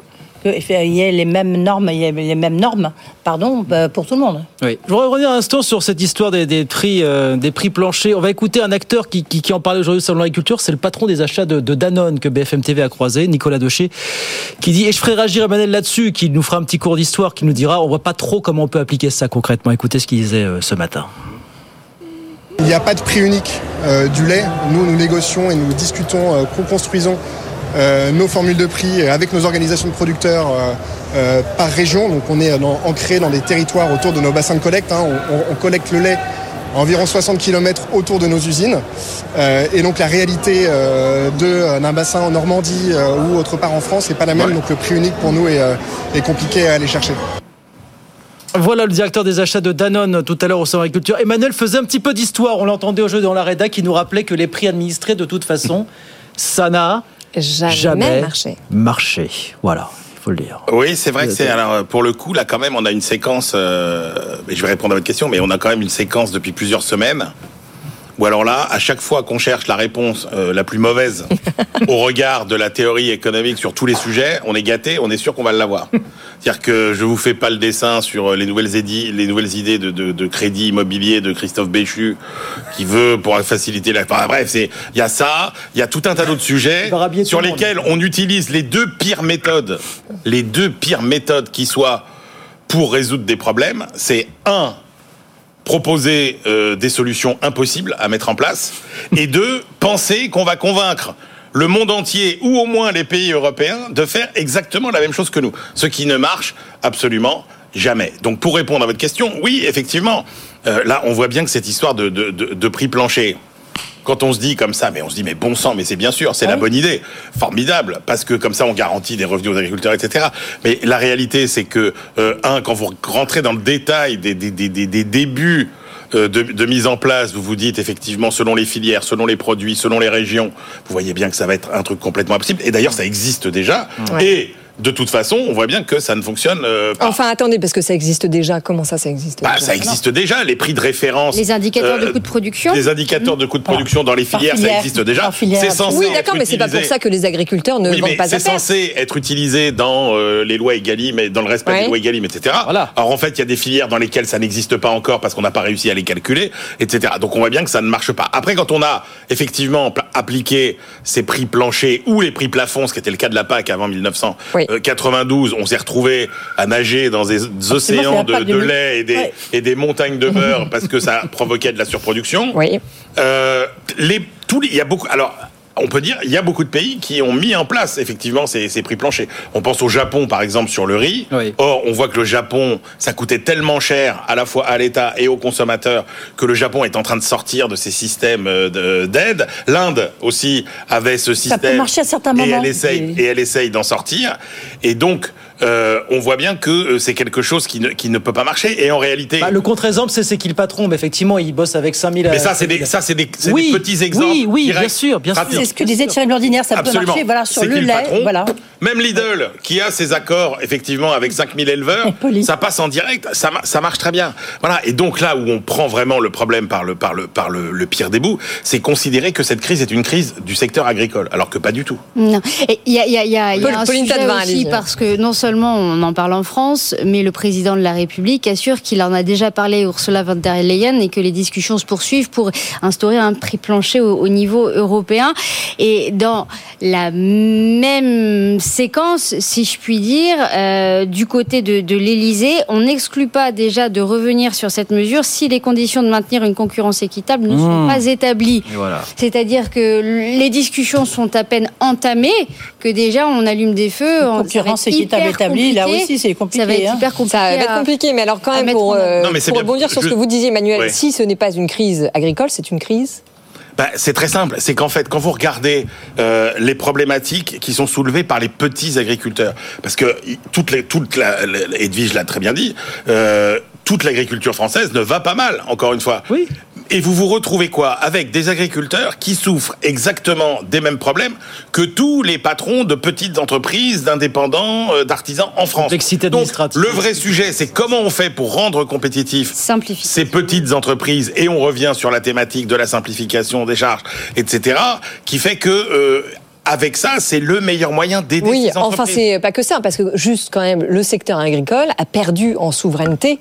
qu'il y ait les mêmes normes, il y ait les mêmes normes, pardon, bah, pour tout le monde. Oui. Je voudrais revenir un instant sur cette histoire des, prix, euh, des prix planchers. On va écouter un acteur qui, en parlait aujourd'hui sur l'agriculture, c'est le patron des achats de, Danone que BFM TV a croisé, Nicolas Docher, qui dit, et je ferai réagir Emmanuel là-dessus, qui nous fera un petit cours d'histoire, qui nous dira, on voit pas trop comment on peut appliquer ça concrètement. Écoutez ce qu'il disait euh, ce matin. Il n'y a pas de prix unique euh, du lait. Nous, nous négocions et nous discutons, co-construisons euh, nos formules de prix avec nos organisations de producteurs euh, euh, par région. Donc on est ancré dans des territoires autour de nos bassins de collecte. Hein. On, collecte le lait à environ 60 km autour de nos usines. et donc la réalité d'un bassin en Normandie ou autre part en France n'est pas la même. Donc le prix unique pour nous est, est compliqué à aller chercher. Voilà le directeur des achats de Danone tout à l'heure au Centre Agriculture. Emmanuel faisait un petit peu d'histoire. On l'entendait au jeu dans la Reda qui nous rappelait que les prix administrés, de toute façon, ça n'a jamais, marché. Marché, voilà. il faut le dire. Oui, c'est vrai que c'est alors pour le coup là quand même on a une séquence. Euh, je vais répondre à votre question, mais on a quand même une séquence depuis plusieurs semaines ou alors là, à chaque fois qu'on cherche la réponse euh, la plus mauvaise au regard de la théorie économique sur tous les sujets, on est gâté, on est sûr qu'on va l'avoir. C'est-à-dire que je vous fais pas le dessin sur les nouvelles, les nouvelles idées de, de, de, crédit immobilier de Christophe Béchu, qui veut pour faciliter la. Enfin, bref, c'est il y a ça, il y a tout un tas d'autres sujets sur lesquels on utilise les deux pires méthodes, les deux pires méthodes qui soient pour résoudre des problèmes. C'est un proposer euh, des solutions impossibles à mettre en place, et deux, penser qu'on va convaincre le monde entier, ou au moins les pays européens, de faire exactement la même chose que nous. Ce qui ne marche absolument jamais. Donc pour répondre à votre question, oui, effectivement, euh, là on voit bien que cette histoire de, de, de, prix plancher, quand on se dit comme ça, mais on se dit mais bon sang, mais c'est bien sûr, c'est la bonne idée, formidable, parce que comme ça on garantit des revenus aux agriculteurs, etc. Mais la réalité, c'est que euh, un, quand vous rentrez dans le détail des, des, des, des, des débuts de, de, mise en place, vous vous dites effectivement selon les filières, selon les produits, selon les régions, vous voyez bien que ça va être un truc complètement impossible. Et d'ailleurs, ça existe déjà. Ouais. Et de toute façon, on voit bien que ça ne fonctionne euh, pas. Enfin, attendez, parce que ça existe déjà. Comment ça, ça existe Bah, déjà ça existe déjà, les prix de référence. Les indicateurs de euh, coûts de production. Les indicateurs de coûts de production dans les filières, ça existe déjà. C'est censé Oui, d'accord, mais c'est pas pour ça que les agriculteurs ne Oui, vendent mais pas à c'est censé être utilisé dans euh, les lois Egalim et dans le respect Ouais. des lois Egalim, etc. Voilà. Alors en fait, il y a des filières dans lesquelles ça n'existe pas encore parce qu'on n'a pas réussi à les calculer, etc. Donc on voit bien que ça ne marche pas. Après, quand on a effectivement appliqué ces prix planchers ou les prix plafonds, ce qui était le cas de la PAC avant 1992, on s'est retrouvé à nager dans des océans de, PAC de 2000. lait et des, Ouais. et des montagnes de beurre parce que ça provoquait de la surproduction. Oui. Euh, les, tous les, il y a beaucoup. Alors. On peut dire, il y a beaucoup de pays qui ont mis en place effectivement ces, ces prix planchers. On pense au Japon, par exemple, sur le riz. Oui. Or, on voit que le Japon, ça coûtait tellement cher à la fois à l'État et aux consommateurs que le Japon est en train de sortir de ces systèmes euh, de- d'aide. L'Inde aussi avait ce système. peut marcher à certains et moments. Elle essaye, Oui. et elle essaye d'en sortir. Et donc, euh, on voit bien que euh, c'est quelque chose qui ne, qui ne peut pas marcher. Et en réalité, Bah, le contre-exemple, c'est c'est qui le patron Mais effectivement, il bosse avec 5000. mais ça, c'est des, ça, c'est des, Oui, des petits exemples. oui, oui, directs, bien sûr, bien sûr. C'est ce que disait Thierry Blandinière, ça Absolument. peut marcher voilà, sur le lait. patron Voilà. Même Lidl, qui a ses accords effectivement avec 5000 éleveurs, ça passe en direct, ça, ça marche très bien. Voilà. Et donc là où on prend vraiment le problème par le, par le, par le, le pire des bouts, c'est considérer que cette crise est une crise du secteur agricole, alors que pas du tout. Non. Il y a, il y a- y a- il y a Paul- un Pauline sujet aussi parce que non seulement on en parle en France, mais le président de la République assure qu'il en a déjà parlé à Ursula von der Leyen et que les discussions se poursuivent pour instaurer un prix plancher au, au niveau européen. Et dans la même séquence, si je puis dire, euh, du côté de, de l'Élysée, on n'exclut pas déjà de revenir sur cette mesure si les conditions de maintenir une concurrence équitable ne sont Mmh. pas établies. Voilà. C'est-à-dire que les discussions sont à peine entamées, que déjà on allume des feux. Une concurrence équitable là aussi, c'est compliqué, Ça va être hein. hyper compliqué. Ça va être compliqué, mais alors quand même pour, euh, rebondir sur ce que vous disiez, Emmanuel, si ce n'est pas une crise agricole, c'est une crise. Bah, c'est très simple. C'est qu'en fait, quand vous regardez euh, les problématiques qui sont soulevées par les petits agriculteurs, parce que toute, les, la- Edwige l'a très bien dit, euh, toute l'agriculture française ne va pas mal, encore une fois. Oui. Et vous vous retrouvez quoi Avec des agriculteurs qui souffrent exactement des mêmes problèmes que tous les patrons de petites entreprises, d'indépendants, euh, d'artisans en France. Complexité Donc, administrative. le vrai sujet, c'est comment on fait pour rendre compétitifs ces petites entreprises, et on revient sur la thématique de la simplification des charges, etc., qui fait que euh, avec ça, c'est le meilleur moyen d'aider Oui, ces enfin entreprises. c'est pas que ça, parce que juste quand même, le secteur agricole a perdu en souveraineté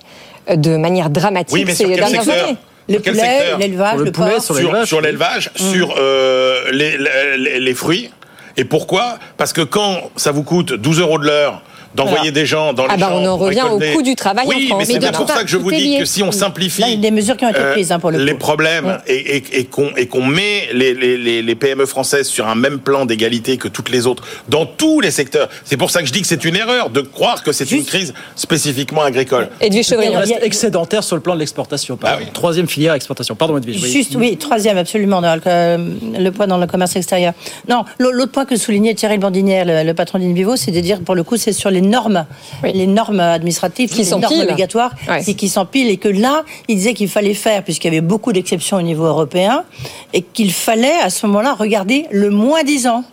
euh, de manière dramatique Oui, mais ces sur quel dernières secteur années. Le Sur quel poulet, secteur l'élevage, Sur le le poulet, porc. sur sur, l'élevage. sur l'élevage, Mm. sur euh, les, les, les fruits. Et pourquoi? Parce que quand ça vous coûte 12 euros de l'heure d'envoyer des gens dans les Ah bah, on en revient au coût du travail en oui, France, mais c'est bien pour ça que je vous dis que si on simplifie Là, il y a des mesures qui ont été euh, prises hein, pour le les coup. problèmes et, et- et qu'on et qu'on met les, les, les, les PME françaises sur un même plan d'égalité que toutes les autres dans tous les secteurs. C'est pour ça que je dis que c'est une erreur de croire que c'est une crise spécifiquement agricole. Edwige Il Chevrillon. reste excédentaire sur le plan de l'exportation. Ah oui. Troisième filière exportation. Pardon, Edwige. oui. Juste, oui, troisième, absolument, dans le, le point dans le commerce extérieur. Non, l'autre point que soulignait Thierry Bandinière, le, le patron d'Invivo, c'est de dire, pour le coup, c'est sur les normes, les normes administratives, Qui les normes obligatoires, Ouais. qui s'empilent, et que là, il disait qu'il fallait faire, puisqu'il y avait beaucoup d'exceptions au niveau européen, et qu'il fallait, à ce moment-là, regarder le moins 10 ans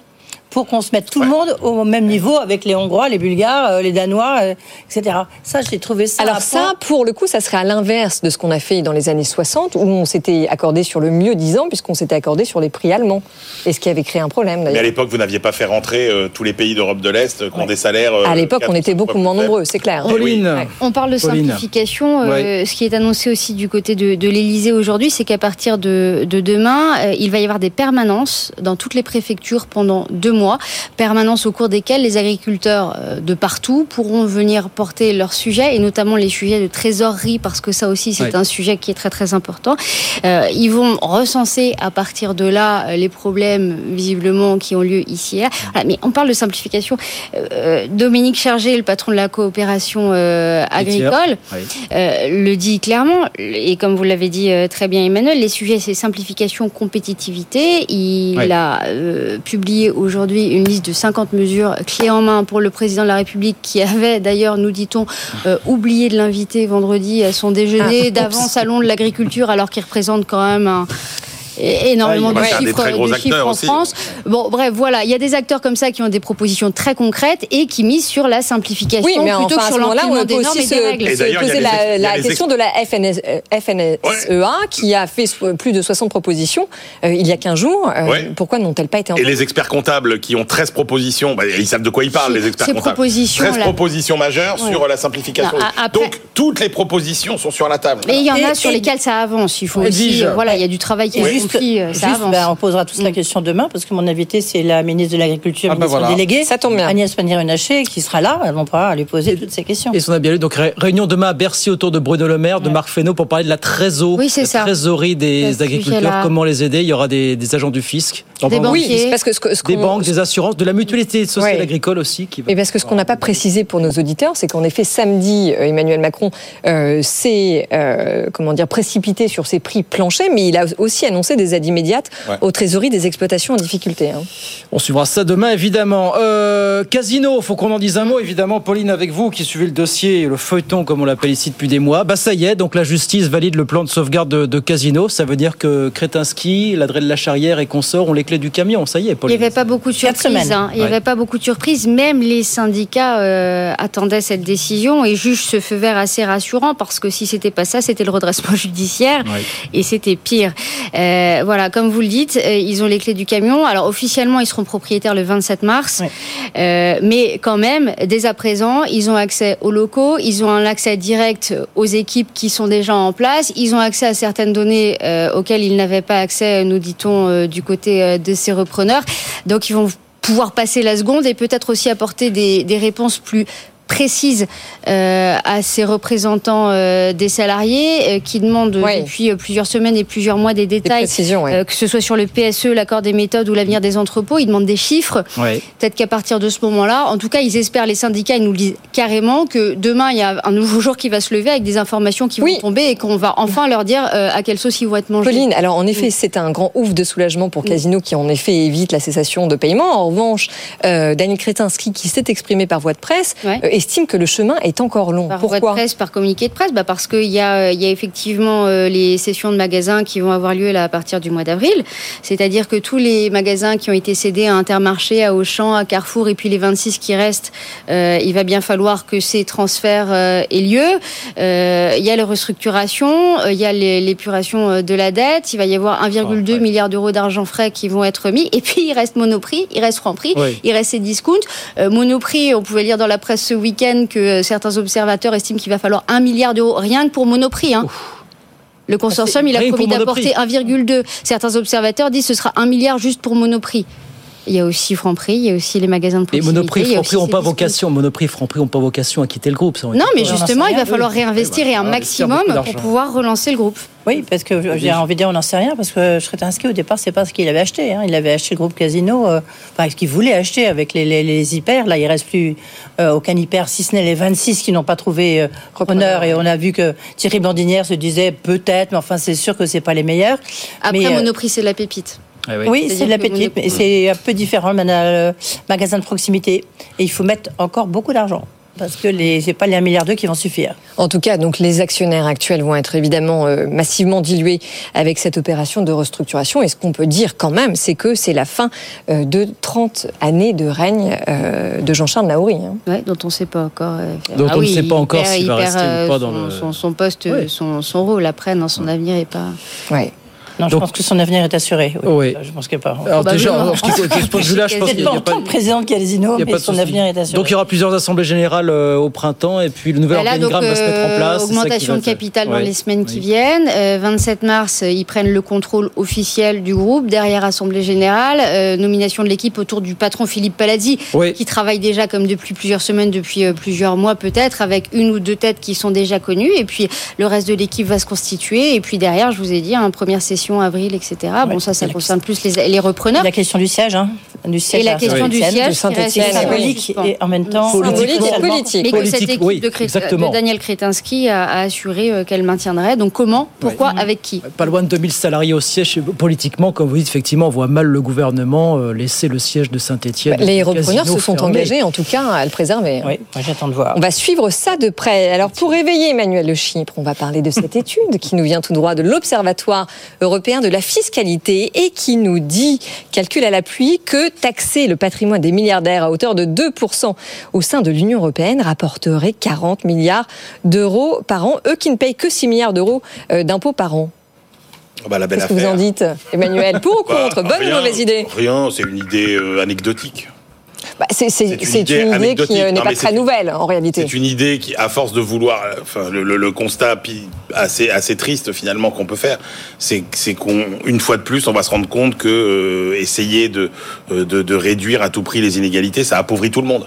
pour qu'on se mette tout le monde au même niveau avec les Hongrois, les Bulgares, euh, les Danois, euh, etc. Ça, j'ai trouvé ça. Alors ça, pour le coup, ça serait à l'inverse de ce qu'on a fait dans les années 60, où on s'était accordé sur le mieux 10 ans, puisqu'on s'était accordé sur les prix allemands. Et ce qui avait créé un problème, Mais à l'époque, vous n'aviez pas fait rentrer euh, tous les pays d'Europe de l'Est euh, qui ont des salaires. euh, À l'époque, on était beaucoup moins nombreux, c'est clair. Pauline. Ouais. On parle de Pauline. simplification. euh, Ce qui est annoncé aussi du côté de, de l'Élysée aujourd'hui, c'est qu'à partir de, de demain, euh, il va y avoir des permanences dans toutes les préfectures pendant deux mois. Mois, permanence au cours desquelles les agriculteurs euh, de partout pourront venir porter leurs sujets, et notamment les sujets de trésorerie, parce que ça aussi c'est un sujet qui est très très important. Euh, ils vont recenser à partir de là euh, les problèmes visiblement qui ont lieu ici et là. Voilà, mais on parle de simplification. Euh, Dominique Chargé, le patron de la coopération euh, agricole, Oui. le dit clairement, et comme vous l'avez dit très bien Emmanuel, les sujets c'est simplification, compétitivité. Il Oui. a publié aujourd'hui une liste de 50 mesures clés en main pour le président de la République qui avait d'ailleurs, nous dit-on, euh, oublié de l'inviter vendredi à son déjeuner. Ah, d'avant salon de l'agriculture alors qu'il représente quand même un énormément Ouais, de chiffres, très gros de chiffres acteurs en aussi. France. Bon, bref, voilà, il y a des acteurs comme ça qui ont des propositions très concrètes et qui misent sur la simplification Oui, mais plutôt enfin, que sur ce moment-là, on l'empilement des normes aussi et des règles. Et se poser la, question de la FNS, euh, FNSEA qui a fait plus de 60 propositions euh, il y a 15 jours. Euh, Ouais. Pourquoi n'ont-elles pas été Et les experts comptables qui ont 13 propositions, bah, ils savent de quoi ils parlent, les experts Ces comptables. propositions, 13 là. propositions majeures Ouais. sur la simplification. Non, a- après- Donc, toutes les propositions sont sur la table. Mais il y en a Et- sur et- lesquels ça avance. Il faut aussi, euh, voilà, il y a du travail qui Et juste, euh, ça juste, avance. ben, on posera tous la question demain parce que mon invité c'est la ministre de l'Agriculture, Ah, bah ministre voilà. déléguée, Ça tombe bien. Agnès Pannier-Runacher, qui sera là. On pourra lui poser toutes ces questions. Et on a bien lu. Donc, ré- réunion demain à Bercy autour de Bruno Le Maire, de Marc Fesneau pour parler de la trésor, Oui, c'est la ça. trésorerie des agriculteurs, comment les aider. Il y aura des, des agents du fisc. Des banques. Oui, parce que ce, que- ce Des banques, des assurances, de la mutualité sociale Ouais. agricole aussi. Qui va... Mais parce que ce qu'on n'a pas précisé pour nos auditeurs, c'est qu'en effet, samedi, euh, Emmanuel Macron euh, s'est euh, comment dire, précipité sur ses prix planchers, mais il a aussi annoncé des aides immédiates Ouais. aux trésoreries des exploitations en difficulté. hein. On suivra ça demain, évidemment. Euh, casino, faut qu'on en dise un mot, évidemment. Pauline, avec vous, qui suivez le dossier, le feuilleton, comme on l'appelle ici depuis des mois. Bah, ça y est, donc la justice valide le plan de sauvegarde de, de Casino. Ça veut dire que Kretinsky, l'Adresse de la Charrière et consorts ont les clés du camion. Ça y est, Il n'y Pauline. avait pas beaucoup de surprises. hein. Il n'y Ouais. avait pas beaucoup de surprises. Même les syndicats euh, attendaient cette décision et jugent ce feu vert assez rassurant parce que si c'était pas ça, c'était le redressement judiciaire Ouais. et c'était pire. Euh, voilà, comme vous le dites, euh, ils ont les clés du camion. Alors officiellement, ils seront propriétaires le 27 mars. Euh, mais quand même, dès à présent, ils ont accès aux locaux, ils ont un accès direct aux équipes qui sont déjà en place, ils ont accès à certaines données euh, auxquelles ils n'avaient pas accès, nous dit-on, euh, du côté euh, de ces repreneurs. Donc ils vont pouvoir passer la seconde et peut-être aussi apporter des, des réponses plus précises euh, à ces représentants euh, des salariés euh, qui demandent Ouais. depuis euh, plusieurs semaines et plusieurs mois des détails, euh, que ce soit sur le PSE, l'accord des méthodes ou l'avenir des entrepôts. Ils demandent des chiffres. Ouais. Peut-être qu'à partir de ce moment-là, en tout cas, ils espèrent, les syndicats, ils nous le disent carrément que demain, il y a un nouveau jour qui va se lever avec des informations qui Oui. vont tomber et qu'on va enfin leur dire euh, à quelle sauce ils vont être mangés. Pauline, alors en effet, c'est un grand ouf de soulagement pour Casino qui en effet évite la cessation de paiement. En revanche, euh, Daniel Kretinsky, qui s'est exprimé par voie de presse, Ouais. Estime que le chemin est encore long. Par voie de Pourquoi presse, par communiqué de presse, bah parce qu'il y a, euh, il y a effectivement euh, les sessions de magasins qui vont avoir lieu là à partir du mois d'avril. C'est-à-dire que tous les magasins qui ont été cédés à Intermarché, à Auchan, à Carrefour et puis les 26 qui restent, euh, il va bien falloir que ces transferts euh, aient lieu. Euh, il y a les restructurations, euh, il y a l'épuration de la dette, il va y avoir 1,2 milliard d'euros d'argent frais qui vont être mis. Et puis il reste Monoprix, il reste Franprix, Oui. il reste Cdiscount. Euh, Monoprix, on pouvait lire dans la presse ce week-end que euh, certains observateurs estiment qu'il va falloir 1 milliard d'euros rien que pour Monoprix. Hein. Le consortium, il a promis d'apporter 1,2. Certains observateurs disent que ce sera 1 milliard juste pour Monoprix. Il y a aussi Franprix, il y a aussi les magasins de Et proximité. Monoprix, il y a Franprix n'ont pas vocation. Monoprix, Franprix n'ont pas vocation à quitter le groupe. Non, mais justement, il va falloir réinvestir et un maximum pour pouvoir relancer le groupe. Oui, parce que j'ai envie de dire, on n'en sait rien, parce que Shretinsky, au départ, c'est pas ce qu'il avait acheté. hein. Il avait acheté le groupe Casino, euh, enfin, ce qu'il voulait acheter avec les, les, les hyper. Là, il reste plus euh, aucun hyper, si ce n'est les 26 qui n'ont pas trouvé euh. Et on a vu que Thierry Blandinière se disait peut-être, mais enfin, c'est sûr que c'est pas les meilleurs. Après, Mais, euh, Monoprix, c'est de l'appétit. Ah oui. Oui, c'est de la petite, mais c'est un peu différent. Le magasin de proximité et il faut mettre encore beaucoup d'argent parce que les c'est pas les 1 milliard d'euros qui vont suffire. En tout cas, donc les actionnaires actuels vont être évidemment euh, massivement dilués avec cette opération de restructuration. Et ce qu'on peut dire quand même, c'est que c'est la fin euh, de 30 années de règne euh, de Jean-Charles Naouri. hein. Ouais, dont on ne sait pas encore. euh, Dont on ne sait il pas encore s'il il va rester ou pas dans son, le- son, son poste, Ouais. son, son rôle après, dans son avenir est pas. Ouais. Non, je pense que son avenir est assuré. Oui. Je pense que pas. Alors Bah déjà, ce qui- ce point de vue-là, je pense qu'il n'y pas a pas de président de Casino, il y a mais son avenir est assuré. Donc il y aura plusieurs assemblées générales euh, au printemps et puis le nouvel donc, organigramme va se mettre en euh, place. qui augmentation de capital dans Ouais. les semaines qui viennent. Euh, 27 mars, euh, ils prennent le contrôle officiel du groupe. Derrière Assemblée Générale, nomination de l'équipe autour du patron Philippe Palazzi, qui travaille déjà comme depuis plusieurs semaines, depuis plusieurs mois peut-être, avec une ou deux têtes qui sont déjà connues. Et puis le reste de l'équipe va se constituer. Et puis derrière, je vous ai dit, hein, première session avril, etc. Bon, ça, ça concerne plus les, les repreneurs. La question du siège, hein. Du siège Et la question du Saint-Étienne, siège de qui Saint-Étienne, reste symbolique et en même temps socialement. politique. Mais que cette équipe oui, de, Cré- exactement. de Daniel Kretinsky a, a assuré euh, qu'elle maintiendrait. Donc comment Pourquoi Avec qui? Pas loin de 2000 salariés au siège. Politiquement, comme vous dites, effectivement, on voit mal le gouvernement euh, laisser le siège de Saint-Etienne. Bah, Les repreneurs se sont engagés, en tout cas, à le préserver. Oui, j'attends de voir. On va suivre ça de près. Alors, pour réveiller Emmanuel Le Chypre, on va parler de cette étude qui nous vient tout droit de l'Observatoire européen de la fiscalité et qui nous dit, calcul à l'appui, que taxer le patrimoine des milliardaires à hauteur de 2% au sein de l'Union européenne rapporterait 40 milliards d'euros par an. Eux qui ne payent que 6 milliards d'euros euh, d'impôts par an. Ah bah, la belle Qu'est-ce que vous en dites, Emmanuel? Pour ou Bah, contre? Bonne rien, ou mauvaise idée? Rien, c'est une idée euh, anecdotique. Bah, C'est une idée une idée anecdotique. qui euh, n'est pas très nouvelle, en réalité. C'est une idée qui, à force de vouloir, enfin, le, le- le constat assez, assez triste finalement qu'on peut faire, c'est c'est qu'on, une fois de plus, on va se rendre compte que euh, essayer de, euh, de, de réduire à tout prix les inégalités, ça appauvrit tout le monde.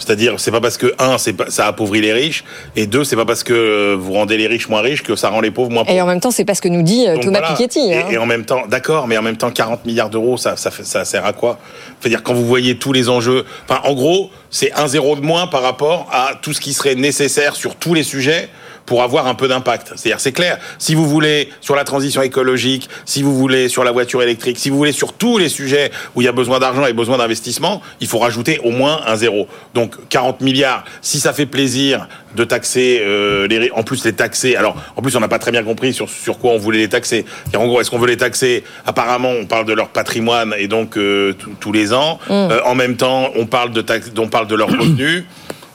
C'est-à-dire, c'est pas parce que un, c'est pas, ça appauvrit les riches, et deux, c'est pas parce que vous rendez les riches moins riches que ça rend les pauvres moins pauvres. Et en même temps, c'est pas ce que nous dit euh, Donc Thomas voilà. Piketty. Et, hein. et en même temps, d'accord, mais en même temps, 40 milliards d'euros, ça, ça, ça sert à quoi? C'est-à-dire quand vous voyez tous les enjeux, enfin, en gros, c'est un zéro de moins par rapport à tout ce qui serait nécessaire sur tous les sujets pour avoir un peu d'impact. C'est-à-dire, c'est clair. Si vous voulez sur la transition écologique, si vous voulez sur la voiture électrique, si vous voulez sur tous les sujets où il y a besoin d'argent et besoin d'investissement, il faut rajouter au moins un zéro. Donc 40 milliards. Si ça fait plaisir de taxer euh, les, en plus les taxer. Alors en plus on n'a pas très bien compris sur sur quoi on voulait les taxer. Car en gros est-ce qu'on veut les taxer? Apparemment on parle de leur patrimoine et donc euh, tous- les ans. Euh, en même temps on parle de taxe, on parle de leurs revenus.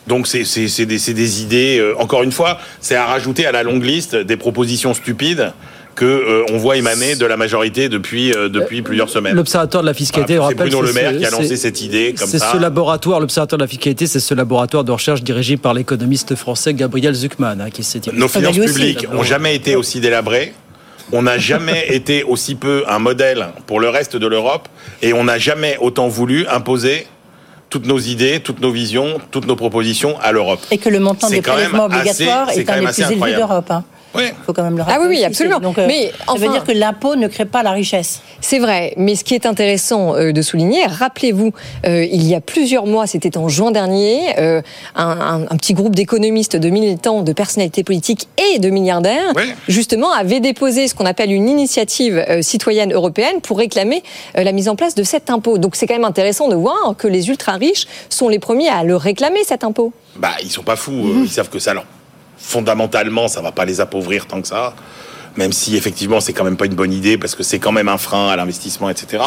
Donc c'est c'est c'est des, c'est des idées. euh, encore une fois, c'est à rajouter à la longue liste des propositions stupides que euh, on voit émaner de la majorité depuis euh, depuis plusieurs semaines. L'Observatoire de la fiscalité, Voilà, c'est Bruno Le Maire ce- qui a lancé cette idée comme C'est ce laboratoire, l'Observatoire de la fiscalité, c'est ce laboratoire de recherche dirigé par l'économiste français Gabriel Zuckman, hein, qui s'est Nos finances publiques ont jamais été aussi délabrées. On n'a jamais été aussi peu un modèle pour le reste de l'Europe et on n'a jamais autant voulu imposer toutes nos idées, toutes nos visions, toutes nos propositions à l'Europe. Et que le montant des prélèvements obligatoires est quand un des plus élevés d'Europe. hein. Oui. faut quand même le Ah rappeler. oui, oui, aussi. absolument. Donc, euh, Mais ça veut enfin- dire que l'impôt ne crée pas la richesse. C'est vrai, mais ce qui est intéressant euh, de souligner, rappelez-vous, euh, il y a plusieurs mois, c'était en juin dernier, euh, un, un- un petit groupe d'économistes, de militants, de personnalités politiques et de milliardaires, justement, avait déposé ce qu'on appelle une initiative euh, citoyenne européenne pour réclamer euh, la mise en place de cet impôt. Donc c'est quand même intéressant de voir que les ultra-riches sont les premiers à le réclamer, cet impôt. Bah, ils sont pas fous. euh, Ils savent que ça, leur, fondamentalement, ça va pas les appauvrir tant que ça. Même si, effectivement, c'est quand même pas une bonne idée parce que c'est quand même un frein à l'investissement, etc.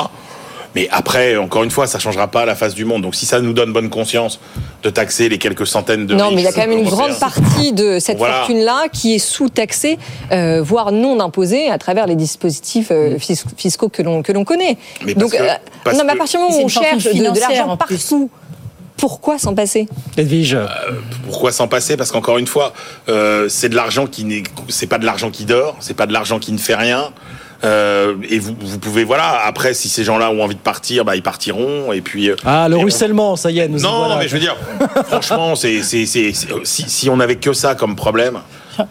Mais après, encore une fois, ça changera pas la face du monde. Donc, si ça nous donne bonne conscience de taxer les quelques centaines de non, mais il y a quand même une grande partie de cette Voilà. fortune-là qui est sous-taxée, euh, voire non imposée à travers les dispositifs euh, fis- fiscaux que l'on que l'on connaît. Mm. Mais parce Donc, que- euh, parce non, mais à partir du moment où on cherche de, de l'argent partout, pourquoi s'en passer Edwige. Euh, pourquoi s'en passer? Parce qu'encore une fois, euh, c'est de l'argent qui n'est, c'est pas de l'argent qui dort, c'est pas de l'argent qui ne fait rien. Euh, et vous, vous pouvez, voilà. Après, si ces gens-là ont envie de partir, bah ils partiront. Et puis. Ah, le on- ruissellement, ça y est, nous Non, voilà. mais je veux dire, franchement, c'est, c'est, c'est, c'est- si, si on avait que ça comme problème,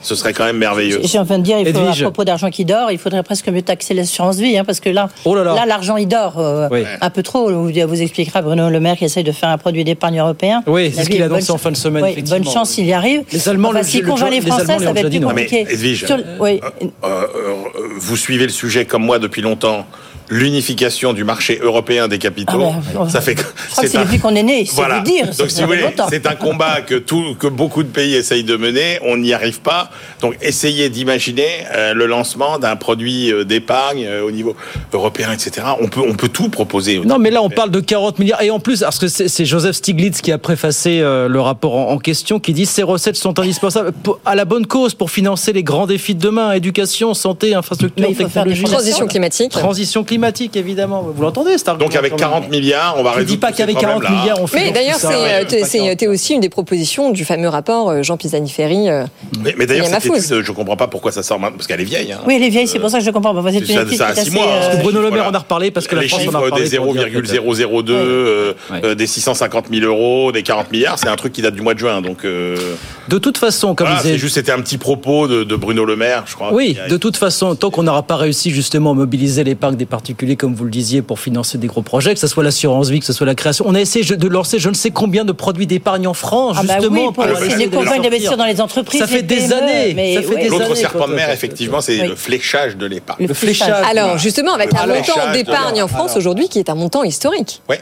ce serait quand même merveilleux. J'ai envie de dire, il faut, à propos d'argent qui dort, il faudrait presque mieux taxer l'assurance vie, hein, parce que là, Oh là là. l'argent il dort euh, Oui. un peu trop. Vous, vous expliquera Bruno Le Maire qui essaye de faire un produit d'épargne européen. Oui, c'est ce qu'il a annoncé en fin de semaine, oui. Bonne chance, il y arrive. Les Allemands, Enfin, le- s'il le- convainc les les Français, Allemands, ça va être plus mais compliqué. Edwige, Sur- oui. euh, euh, euh, vous suivez le sujet comme moi depuis longtemps. L'unification du marché européen des capitaux. Ah ben, ça fait Je crois que c'est depuis qu'on est né, c'est voilà. dire. Donc, si vous voulez, c'est un combat que tout, que beaucoup de pays essayent de mener. On n'y arrive pas. Donc, essayez d'imaginer euh, le lancement d'un produit euh, d'épargne euh, au niveau européen, etc. On peut, on peut tout proposer. Non, mais là, on parle de 40 milliards. Et en plus, parce que c'est Joseph Stiglitz qui a préfacé euh, le rapport en, en question, qui dit ces recettes sont indispensables pour- à la bonne cause pour financer les grands défis de demain éducation, santé, infrastructure, Mais il faut faire des technologie. Transition climatique. Transition climatique, évidemment. Vous l'entendez, cet argument Donc, avec quand même. 40 milliards, on va Je ne résoudre dis pas qu'avec 40 problèmes-là. milliards, on fait. Mais d'ailleurs, Ouais, euh, pas c'est- 40. c'était aussi une des propositions du fameux rapport euh, Jean Pisani-Ferry. euh, Mais, mais d'ailleurs, cette étude, je comprends pas pourquoi ça sort maintenant, parce qu'elle est vieille. hein. Oui, elle est vieille, c'est pour ça que je comprends. pas. C'est une Ça- étude ça assez, mois, hein. euh, Parce que Bruno Le Maire Voilà. en a reparlé parce que la France en a chiffres parlé. des pour dire que- 0,002, euh, euh, des 650 000 euros, des 40 milliards, c'est un truc qui date du mois de juin. Donc, De toute façon, comme voilà, disait c'est juste, c'était un petit propos de, de Bruno Le Maire, je crois. Oui, de toute façon, tant qu'on n'aura pas réussi justement à mobiliser l'épargne des comme vous le disiez, pour financer des gros projets, que ce soit l'assurance vie, que ce soit la création, on a essayé de lancer je ne sais combien de produits d'épargne en France, Ah bah justement, oui, pour le essayer de d'investir dans les entreprises. Ça fait des PME, années, mais ça fait oui. des L'autre serpent de mer, effectivement, c'est Oui. le fléchage de l'épargne. Le fléchage. Alors justement, avec Le un montant d'épargne en France aujourd'hui qui est un montant historique. Ouais.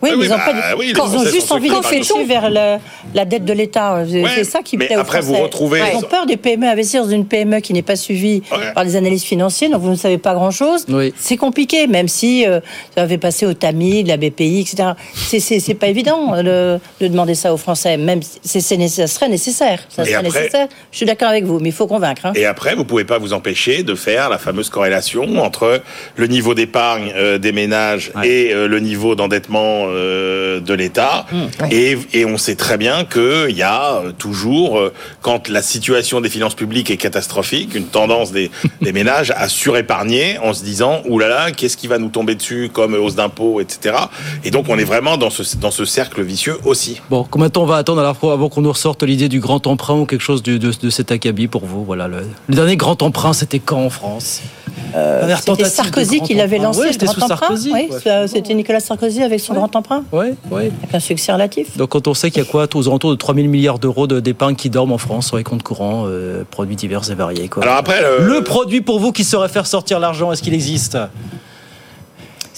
Oui, Ah mais oui, ils ont, bah, pas de- oui, les ils ont Français juste envie de flécher vers le- la dette de l'État. C'est Ouais, c'est ça qui mais plaît aux après, vous Français. retrouvez- Ils ont peur des PME, investir dans une PME qui n'est pas suivie Ouais. par des analystes financiers, donc vous ne savez pas grand-chose. Oui. C'est compliqué, même si euh, ça avait passé au TAMI, de la BPI, etc. C'est- pas évident euh, de, de demander ça aux Français, même si ça serait nécessaire. Ça serait après- nécessaire. Je suis d'accord avec vous, mais il faut convaincre. hein. Et après, vous pouvez pas vous empêcher de faire la fameuse corrélation entre le niveau d'épargne euh, des ménages et euh, le niveau d'endettement euh, de l'État. et, et on sait très bien qu'il y a euh, toujours, euh, quand la situation des finances publiques est catastrophique, une tendance des, des ménages à surépargner en se disant « Ouh là là, qu'est-ce qui va nous tomber dessus comme hausse d'impôts, etc. » Et donc, on est vraiment dans ce, dans ce cercle vicieux aussi. Bon, combien de temps on va attendre alors avant qu'on nous ressorte l'idée du grand emprunt ou quelque chose de, de, de cet acabit pour vous? Voilà, le, le dernier grand emprunt, c'était quand en France? Dernière C'était Sarkozy qui l'avait lancé, Ouais, le c'était grand emprunt. Sarkozy. Oui, c'était Nicolas Sarkozy avec son grand emprunt, ouais. avec un succès relatif. Donc quand on sait qu'il y a quoi, aux alentours de 3000 milliards d'euros de- d'épargne qui dorment en France sur les comptes courants, euh, produits divers et variés. Quoi. Alors après, le- le produit pour vous qui saurait faire sortir l'argent, est-ce qu'il existe?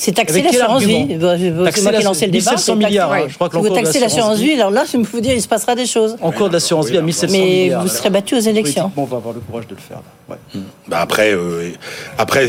C'est taxer l'assurance vie. Bah, C'est moi qui ai lancé le débat. 1700 c'est taxer- milliards, hein, je crois que Si vous l'encours de taxez l'assurance vie- alors là, je vous dire, il se passera des choses. En cours de l'assurance vie à 1700 Mais milliards. vous serez battu aux élections. On va avoir le courage de le faire. là. Ouais. Bah après, euh, après,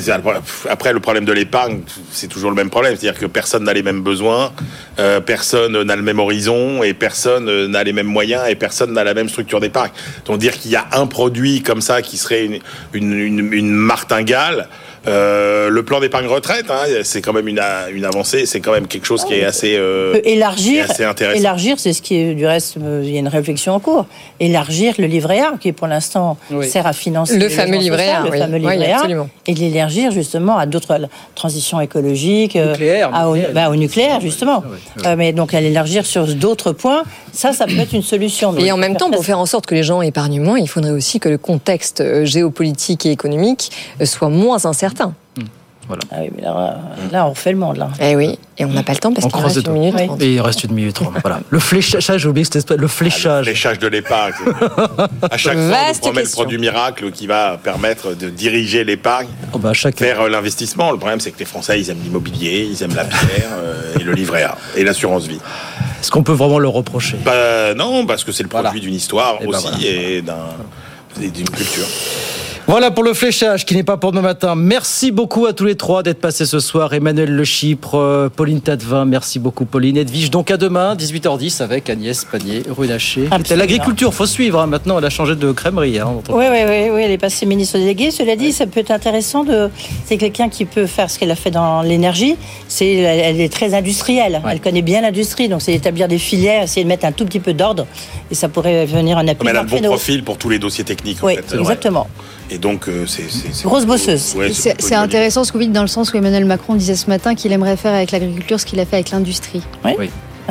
après, le problème de l'épargne, c'est toujours le même problème. C'est-à-dire que personne n'a les mêmes besoins, euh, personne n'a le même horizon, et personne euh, n'a les mêmes moyens, et personne n'a la même structure d'épargne. Donc dire qu'il y a un produit comme ça qui serait une, une, une, une martingale. Euh, le plan d'épargne retraite, hein, c'est quand même une, avancée, c'est quand même quelque chose qui est assez, euh, élargir, est assez intéressant. élargir, c'est ce qui est du reste. euh, Il y a une réflexion en cours. Élargir le livret A, qui pour l'instant Oui. sert à financer Le fameux livret A, le oui. fameux Oui, livret A, et l'élargir justement à d'autres transitions écologiques, euh, Nucléaire, à- au, nucléaire. bah, au nucléaire justement. Euh, mais donc à l'élargir sur d'autres points, ça, ça peut être une solution. Et en même temps, pour faire en sorte que les gens épargnent moins, il faudrait aussi que le contexte géopolitique et économique soit moins incertain. Ah oui, mais là, là, on refait le monde là. Eh oui, et on n'a pas le temps parce qu'il croise reste une minute. trente. Et il reste une minute trente. Voilà. Le fléchage, j'ai oublié que c'était le fléchage. fléchage de l'épargne. à chaque fois, on promet le produit miracle qui va permettre de diriger l'épargne Oh, bah, chaque... vers euh, l'investissement. Le problème, c'est que les Français, ils aiment l'immobilier, ils aiment la pierre euh, et le livret A et l'assurance vie. Est-ce qu'on peut vraiment le reprocher? Bah, non, parce que c'est le produit Voilà. d'une histoire Et ben aussi voilà. et d'une culture. Voilà pour le fléchage qui n'est pas pour demain matin. Merci beaucoup à tous les trois d'être passés ce soir. Emmanuel Le Chypre, euh, Pauline Tadevin, merci beaucoup Pauline. Edwige, donc à demain, 18h10 avec Agnès Pannier-Runacher. Absolument. L'agriculture, faut suivre. hein. Maintenant, elle a changé de crèmerie. hein, Oui, oui, oui, oui, elle est passée ministre déléguée. Cela dit, ça peut être intéressant de. C'est quelqu'un qui peut faire ce qu'elle a fait dans l'énergie. C'est, elle, est très industrielle. Ouais. Elle connaît bien l'industrie, donc c'est établir des filières, essayer de mettre un tout petit peu d'ordre, et ça pourrait venir un appui. Comme elle a le bon créneau. profil pour tous les dossiers techniques. en Oui, fait. exactement. Et donc, euh, c'est. Grosse bosseuse. Ouais, C'est intéressant ce que vous dites dans le sens où Emmanuel Macron disait ce matin qu'il aimerait faire avec l'agriculture ce qu'il a fait avec l'industrie.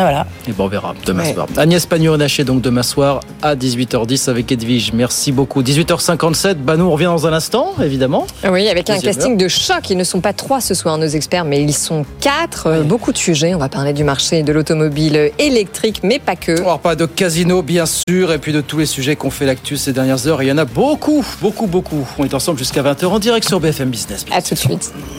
Ah, voilà. Et bon, on verra demain Ouais. soir. Agnès Pannier-Runacher, donc demain soir à 18h10 avec Edwige. Merci beaucoup. 18h57, bah nous on revient dans un instant, évidemment. Oui, avec un casting de choc. Ils ne sont pas trois ce soir, nos experts, mais ils sont quatre. Euh, Beaucoup de sujets. On va parler du marché de l'automobile électrique, mais pas que. On va parler de casino, bien sûr, et puis de tous les sujets qu'on fait l'actu ces dernières heures. Et il y en a beaucoup, beaucoup, beaucoup. On est ensemble jusqu'à 20h en direct sur BFM Business. À tout de suite.